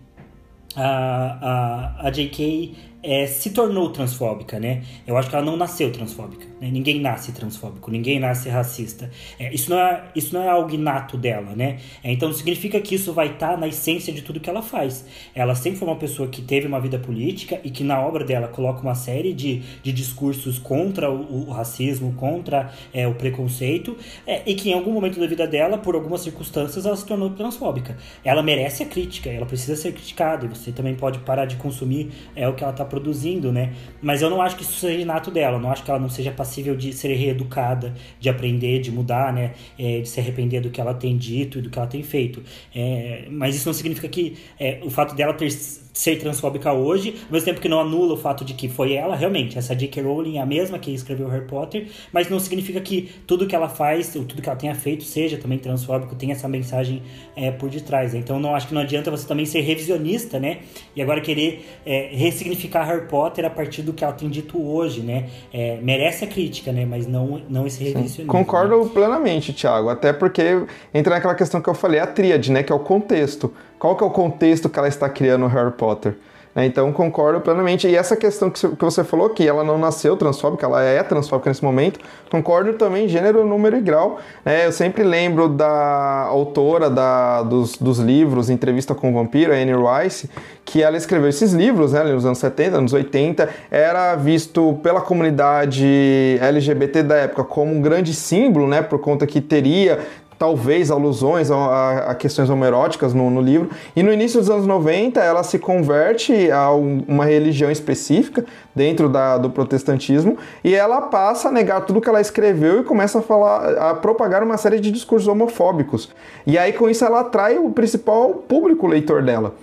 a, a, a JK é, se tornou transfóbica, né? Eu acho que ela não nasceu transfóbica. Né? Ninguém nasce transfóbico, ninguém nasce racista. É, isso, não é, isso não é algo inato dela, né? É, então significa que isso vai estar tá na essência de tudo que ela faz. Ela sempre foi uma pessoa que teve uma vida política e que na obra dela coloca uma série de, de discursos contra o, o racismo, contra é, o preconceito, é, e que em algum momento da vida dela, por algumas circunstâncias, ela se tornou transfóbica. Ela merece a crítica, ela precisa ser criticada, e você também pode parar de consumir é, o que ela está produzindo, né? Mas eu não acho que isso seja inato dela, não acho que ela não seja passível de ser reeducada, de aprender, de mudar, né? É, de se arrepender do que ela tem dito e do que ela tem feito. É, mas isso não significa que é, o fato dela ter ser transfóbica hoje, ao mesmo tempo que não anula o fato de que foi ela, realmente, essa J.K. Rowling é a mesma que escreveu Harry Potter, mas não significa que tudo que ela faz, ou tudo que ela tenha feito, seja também transfóbico, tenha essa mensagem é, por detrás. Então não acho que não adianta você também ser revisionista, né? E agora querer é, ressignificar Harry Potter a partir do que ela tem dito hoje, né? É, merece a crítica, né? Mas não, não esse revisionismo. Concordo né? plenamente, Thiago, até porque entra naquela questão que eu falei, a tríade, né? Que é o contexto qual que é o contexto que ela está criando o Harry Potter. Né? Então concordo plenamente. E essa questão que você falou, que ela não nasceu transfóbica, ela é transfóbica nesse momento, concordo também gênero, número e grau. Né? Eu sempre lembro da autora da, dos, dos livros Entrevista com o Vampiro, Anne Rice, que ela escreveu esses livros né, nos anos 70, anos 80, era visto pela comunidade LGBT da época como um grande símbolo, né, por conta que teria talvez alusões a, a questões homeróticas no, no, livro. E no início dos anos 90, ela se converte a um, uma religião específica dentro da, do protestantismo e ela passa a negar tudo que ela escreveu e começa a falar, a propagar uma série de discursos homofóbicos. E aí com isso ela atrai o principal público leitor dela.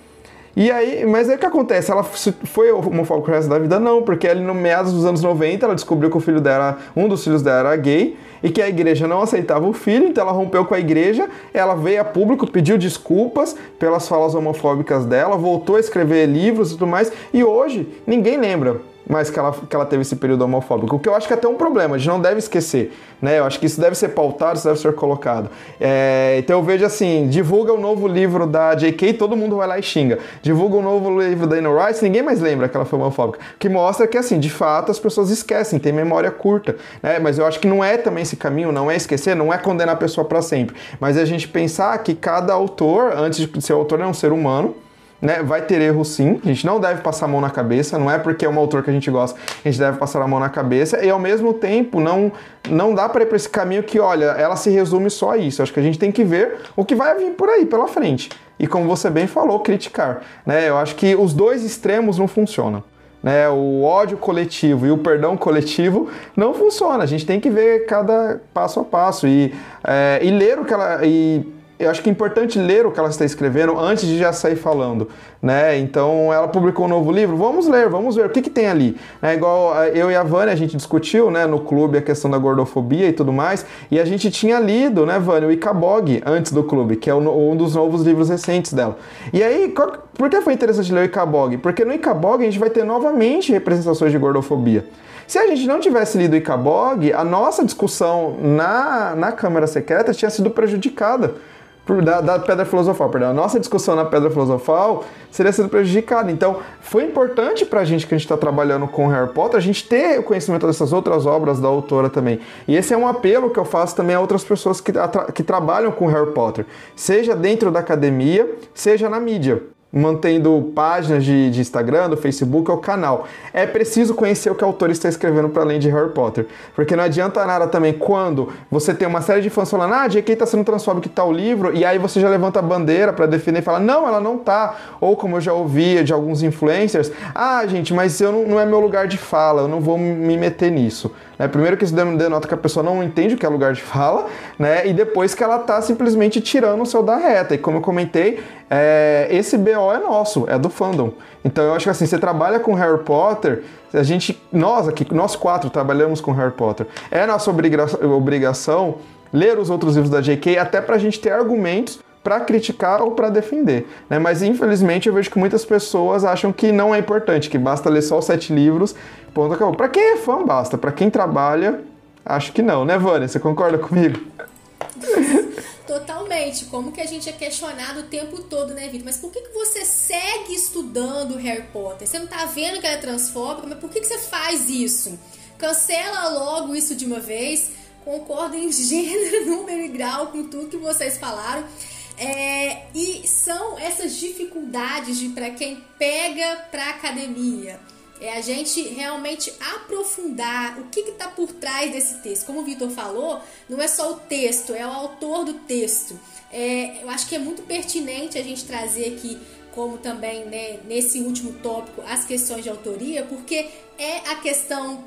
E aí, mas aí o que acontece? Ela foi homofóbica o resto da vida? Não, porque ali no meados dos anos 90 ela descobriu que o filho dela, um dos filhos dela era gay e que a igreja não aceitava o filho, então ela rompeu com a igreja, ela veio a público, pediu desculpas pelas falas homofóbicas dela, voltou a escrever livros e tudo mais, e hoje ninguém lembra mas que ela, que ela teve esse período homofóbico. O que eu acho que é até um problema, a gente não deve esquecer. Né? Eu acho que isso deve ser pautado, isso deve ser colocado. É, então eu vejo assim: divulga o um novo livro da J.K., todo mundo vai lá e xinga. Divulga o um novo livro da Anne Rice, ninguém mais lembra que ela foi homofóbica. Que mostra que, assim, de fato as pessoas esquecem, tem memória curta. Né? Mas eu acho que não é também esse caminho, não é esquecer, não é condenar a pessoa para sempre. Mas é a gente pensar que cada autor, antes de ser autor, é um ser humano né? Vai ter erro sim, a gente não deve passar a mão na cabeça, não é porque é um autor que a gente gosta, a gente deve passar a mão na cabeça, e ao mesmo tempo não, não dá para ir para esse caminho que, olha, ela se resume só a isso. Acho que a gente tem que ver o que vai vir por aí, pela frente. E como você bem falou, criticar. Né? Eu acho que os dois extremos não funcionam. Né, o ódio coletivo e o perdão coletivo não funciona. A gente tem que ver cada passo a passo e, é, e ler o que ela. E eu acho que é importante ler o que ela está escrevendo antes de já sair falando, né? Então ela publicou um novo livro, vamos ler, vamos ver o que, que tem ali. É igual eu e a Vânia, a gente discutiu, né, no clube a questão da gordofobia e tudo mais, e a gente tinha lido, né, Vânia, o Icabog antes do clube, que é um dos novos livros recentes dela. E aí, por que foi interessante ler o Icabog? Porque no Icabog a gente vai ter novamente representações de gordofobia. Se a gente não tivesse lido o Icabog, a nossa discussão na, na Câmara Secreta tinha sido prejudicada da, da, Pedra Filosofal, perdão. A nossa discussão na Pedra Filosofal seria sendo prejudicada. Então, foi importante para a gente que a gente está trabalhando com Harry Potter, a gente ter o conhecimento dessas outras obras da autora também. E esse é um apelo que eu faço também a outras pessoas que, que trabalham com Harry Potter, seja dentro da academia, seja na mídia mantendo páginas de, de, Instagram, do Facebook ou canal. É preciso conhecer o que o autor está escrevendo para além de Harry Potter. Porque não adianta nada também quando você tem uma série de fãs falando, ah, J.K. está sendo transfóbico tal livro, e aí você já levanta a bandeira para defender e fala, não, ela não tá. Ou como eu já ouvia de alguns influencers, ah, gente, mas eu não, não é meu lugar de fala, eu não vou me meter nisso. Né? Primeiro que isso denota que a pessoa não entende o que é lugar de fala, né? E depois que ela está simplesmente tirando o seu da reta. E como eu comentei, é, esse BO é nosso, é do fandom. Então eu acho que assim, você trabalha com Harry Potter, a gente, nós aqui, nós quatro trabalhamos com Harry Potter. É nossa obriga obrigação ler os outros livros da J.K. até para a gente ter argumentos para criticar ou para defender. Né? Mas infelizmente eu vejo que muitas pessoas acham que não é importante, que basta ler só os sete livros, ponto acabou. Para quem é fã, basta. Para quem trabalha, acho que não, né, Vânia? Você concorda comigo? Totalmente. Como que a gente é questionado o tempo todo, né, Vitor? Mas por que, que você segue estudando Harry Potter? Você não tá vendo que ela é transfóbica, mas por que, que você faz isso? Cancela logo isso de uma vez. Concordo em gênero, número e grau com tudo que vocês falaram. É, e são essas dificuldades de para quem pega para academia. É a gente realmente aprofundar o que está por trás desse texto. Como o Vitor falou, não é só o texto, é o autor do texto. É, eu acho que é muito pertinente a gente trazer aqui, como também né, nesse último tópico, as questões de autoria, porque é a questão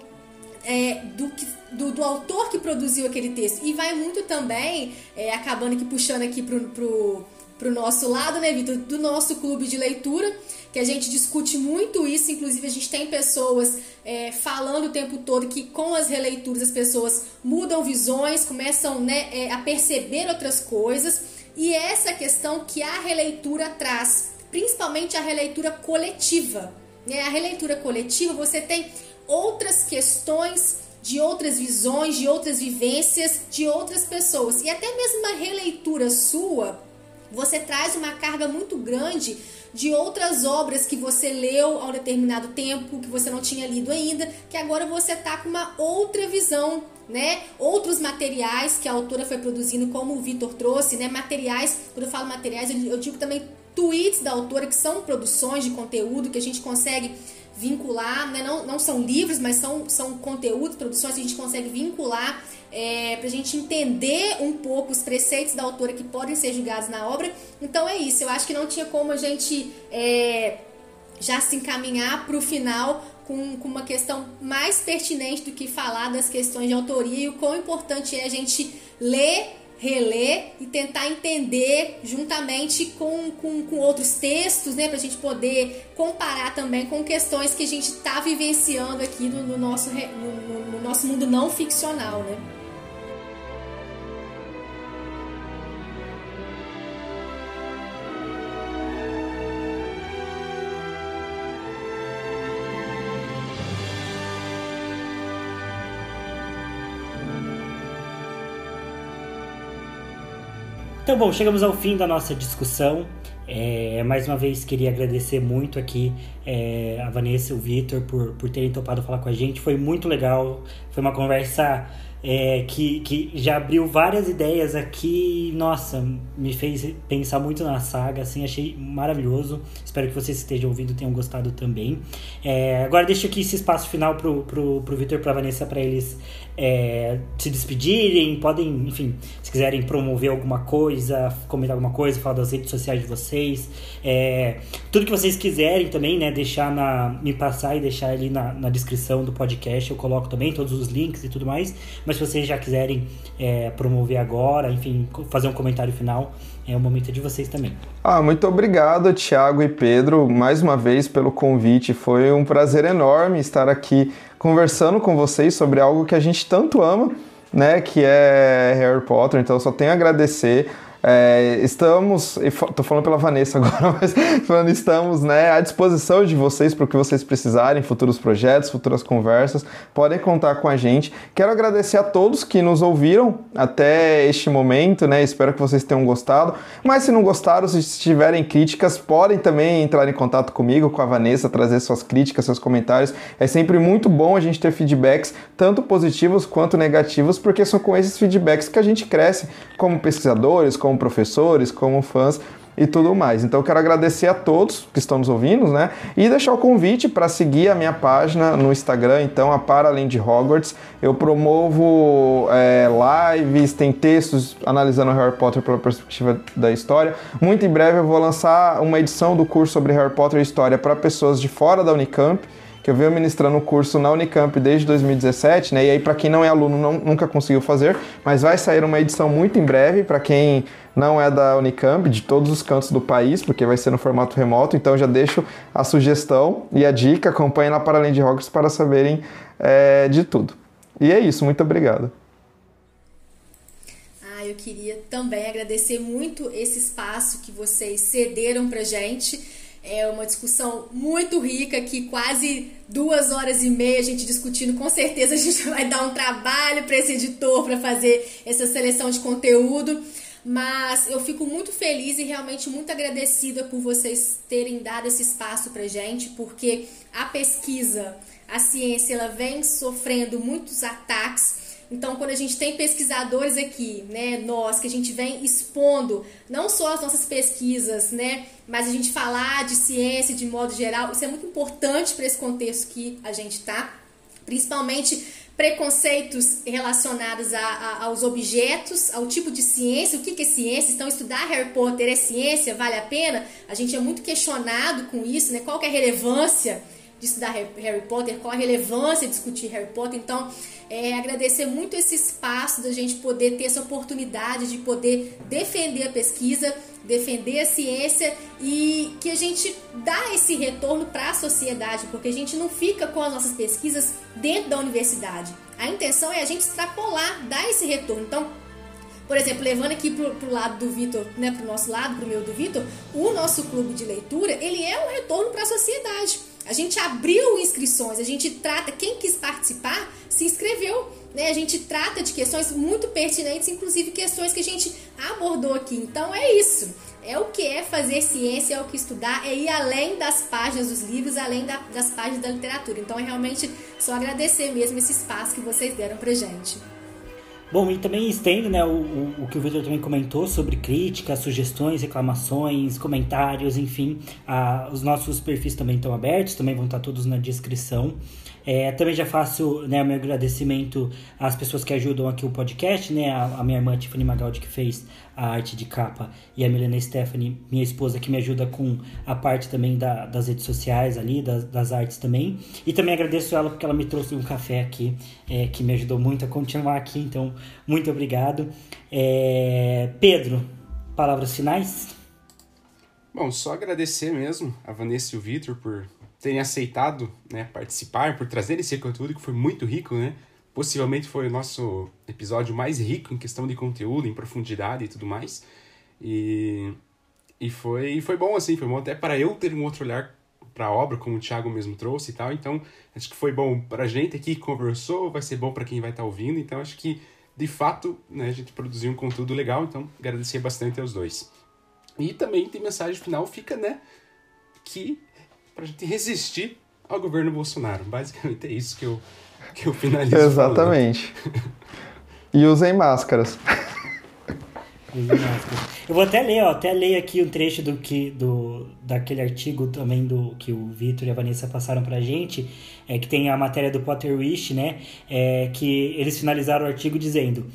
é, do, do, do, autor que produziu aquele texto. E vai muito também, é, acabando aqui, puxando aqui pro, pro nosso lado, né, Vitor? Do nosso clube de leitura, que a gente discute muito isso. Inclusive, a gente tem pessoas é, falando o tempo todo que com as releituras as pessoas mudam visões, começam né, é, a perceber outras coisas. E essa questão que a releitura traz, principalmente a releitura coletiva. Né? A releitura coletiva, você tem outras questões, de outras visões, de outras vivências, de outras pessoas. E até mesmo uma releitura sua, você traz uma carga muito grande de outras obras que você leu a um determinado tempo, que você não tinha lido ainda, que agora você tá com uma outra visão, né? Outros materiais que a autora foi produzindo, como o Vitor trouxe, né? Materiais, quando eu falo materiais, eu digo também tweets da autora, que são produções de conteúdo que a gente consegue vincular, né? não, não são livros, mas são, são conteúdos, produções que a gente consegue vincular é, para a gente entender um pouco os preceitos da autora que podem ser julgados na obra. Então é isso, eu acho que não tinha como a gente é, já se encaminhar para o final com, com uma questão mais pertinente do que falar das questões de autoria e o quão importante é a gente ler reler e tentar entender juntamente com, com, com outros textos, né, para a gente poder comparar também com questões que a gente está vivenciando aqui no, no nosso, no, no nosso mundo não ficcional, né? Então, bom, chegamos ao fim da nossa discussão. É, mais uma vez queria agradecer muito aqui é, a Vanessa e o Vitor por, por terem topado falar com a gente. Foi muito legal, foi uma conversa é, que, que já abriu várias ideias aqui. Nossa, me fez pensar muito na saga, assim, achei maravilhoso. Espero que vocês estejam ouvindo tenham gostado também. É, agora deixo aqui esse espaço final pro, pro, pro Vitor e pra Vanessa para eles é, se despedirem, podem, enfim, se quiserem promover alguma coisa, comentar alguma coisa, falar das redes sociais de vocês, é, tudo que vocês quiserem também, né, deixar na, me passar e deixar ali na, na descrição do podcast, eu coloco também todos os links e tudo mais, mas se vocês já quiserem é, promover agora, enfim, fazer um comentário final, é o momento de vocês também. Ah, muito obrigado, Thiago e Pedro, mais uma vez pelo convite. Foi um prazer enorme estar aqui conversando com vocês sobre algo que a gente tanto ama, né, que é Harry Potter. Então, só tenho a agradecer. É, estamos, estou falando pela Vanessa agora, mas falando, estamos né, à disposição de vocês para o que vocês precisarem, futuros projetos, futuras conversas, podem contar com a gente. Quero agradecer a todos que nos ouviram até este momento, né? Espero que vocês tenham gostado. Mas se não gostaram, se tiverem críticas, podem também entrar em contato comigo, com a Vanessa, trazer suas críticas, seus comentários. É sempre muito bom a gente ter feedbacks, tanto positivos quanto negativos, porque são com esses feedbacks que a gente cresce como pesquisadores, como como professores, como fãs e tudo mais. Então eu quero agradecer a todos que estão nos ouvindo, né? E deixar o convite para seguir a minha página no Instagram, então, a Para Além de Hogwarts. Eu promovo é, lives, tem textos analisando Harry Potter pela perspectiva da história. Muito em breve eu vou lançar uma edição do curso sobre Harry Potter e História para pessoas de fora da Unicamp que eu venho ministrando o curso na Unicamp desde 2017, né? E aí, para quem não é aluno, não, nunca conseguiu fazer, mas vai sair uma edição muito em breve para quem não é da Unicamp, de todos os cantos do país, porque vai ser no formato remoto. Então, já deixo a sugestão e a dica. Acompanhe lá para Além de Rocks para saberem é, de tudo. E é isso, muito obrigado. Ah, eu queria também agradecer muito esse espaço que vocês cederam para gente. É uma discussão muito rica que quase duas horas e meia a gente discutindo. Com certeza a gente vai dar um trabalho para esse editor para fazer essa seleção de conteúdo. mas eu fico muito feliz e realmente muito agradecida por vocês terem dado esse espaço pra gente, porque a pesquisa, a ciência, ela vem sofrendo muitos ataques então, quando a gente tem pesquisadores aqui, né, nós que a gente vem expondo não só as nossas pesquisas, né, mas a gente falar de ciência de modo geral, isso é muito importante para esse contexto que a gente está, principalmente preconceitos relacionados a, a, aos objetos, ao tipo de ciência, o que, que é ciência, então estudar Harry Potter é ciência, vale a pena? A gente é muito questionado com isso, né? Qual é a relevância de estudar Harry Potter, qual a relevância de discutir Harry Potter. Então, é, agradecer muito esse espaço da gente poder ter essa oportunidade de poder defender a pesquisa, defender a ciência e que a gente dá esse retorno para a sociedade, porque a gente não fica com as nossas pesquisas dentro da universidade. A intenção é a gente extrapolar, dar esse retorno. Então, por exemplo, levando aqui pro, pro lado do Vitor, né, pro nosso lado, pro meu do Vitor, o nosso clube de leitura, ele é um retorno para a sociedade. A gente abriu inscrições, a gente trata, quem quis participar, se inscreveu. Né? A gente trata de questões muito pertinentes, inclusive questões que a gente abordou aqui. Então é isso. É o que é fazer ciência, é o que estudar, é ir além das páginas dos livros, além da, das páginas da literatura. Então é realmente só agradecer mesmo esse espaço que vocês deram pra gente. Bom, e também estendo né, o, o, o que o Victor também comentou sobre críticas, sugestões, reclamações, comentários, enfim. A, os nossos perfis também estão abertos, também vão estar todos na descrição. É, também já faço né, o meu agradecimento às pessoas que ajudam aqui o podcast, né? A, a, minha irmã Tiffany Magaldi, que fez a arte de capa, e a Milena Stephanie, minha esposa, que me ajuda com a parte também da, das redes sociais ali, das, das, artes também. E também agradeço ela porque ela me trouxe um café aqui, é, que me ajudou muito a continuar aqui, então, muito obrigado. É, Pedro, palavras finais? Bom, só agradecer mesmo a Vanessa e o Vitor por terem aceitado né, participar, por trazer esse conteúdo que foi muito rico, né? Possivelmente foi o nosso episódio mais rico em questão de conteúdo, em profundidade e tudo mais. E, e foi, foi bom, assim, foi bom até para eu ter um outro olhar para a obra, como o Thiago mesmo trouxe e tal. Então, acho que foi bom para a gente aqui que conversou, vai ser bom para quem vai estar tá ouvindo. Então, acho que, de fato, né, a gente produziu um conteúdo legal. Então, agradecer bastante aos dois. E também tem mensagem final, fica, né, que para a gente resistir ao governo Bolsonaro. Basicamente é isso que eu, que eu finalizo. Exatamente. e usem máscaras. Eu vou até ler, ó, até ler aqui um trecho do que do daquele artigo também do que o Vitor e a Vanessa passaram pra gente, é que tem a matéria do Potter Wish, né? É, que eles finalizaram o artigo dizendo: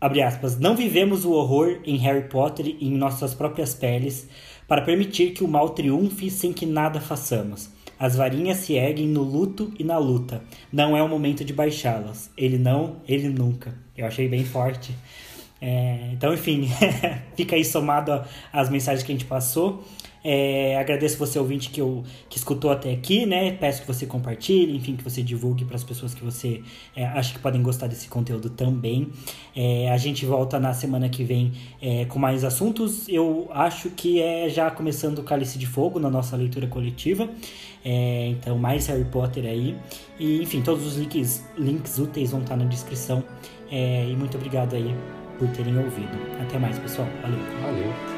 abre aspas, não vivemos o horror em Harry Potter e em nossas próprias peles para permitir que o mal triunfe sem que nada façamos. As varinhas se erguem no luto e na luta. Não é o momento de baixá-las. Ele não, ele nunca. Eu achei bem forte. É, então, enfim, fica aí somado às mensagens que a gente passou. É, agradeço você, ouvinte, que, eu, que escutou até aqui, né? Peço que você compartilhe, enfim, que você divulgue para as pessoas que você é, acha que podem gostar desse conteúdo também. É, a gente volta na semana que vem é, com mais assuntos. Eu acho que é já começando o Cálice de Fogo na nossa leitura coletiva. É, então, mais Harry Potter aí. E, enfim, todos os links, links úteis vão estar na descrição. É, e muito obrigado aí por terem ouvido. Até mais, pessoal. Valeu. Valeu.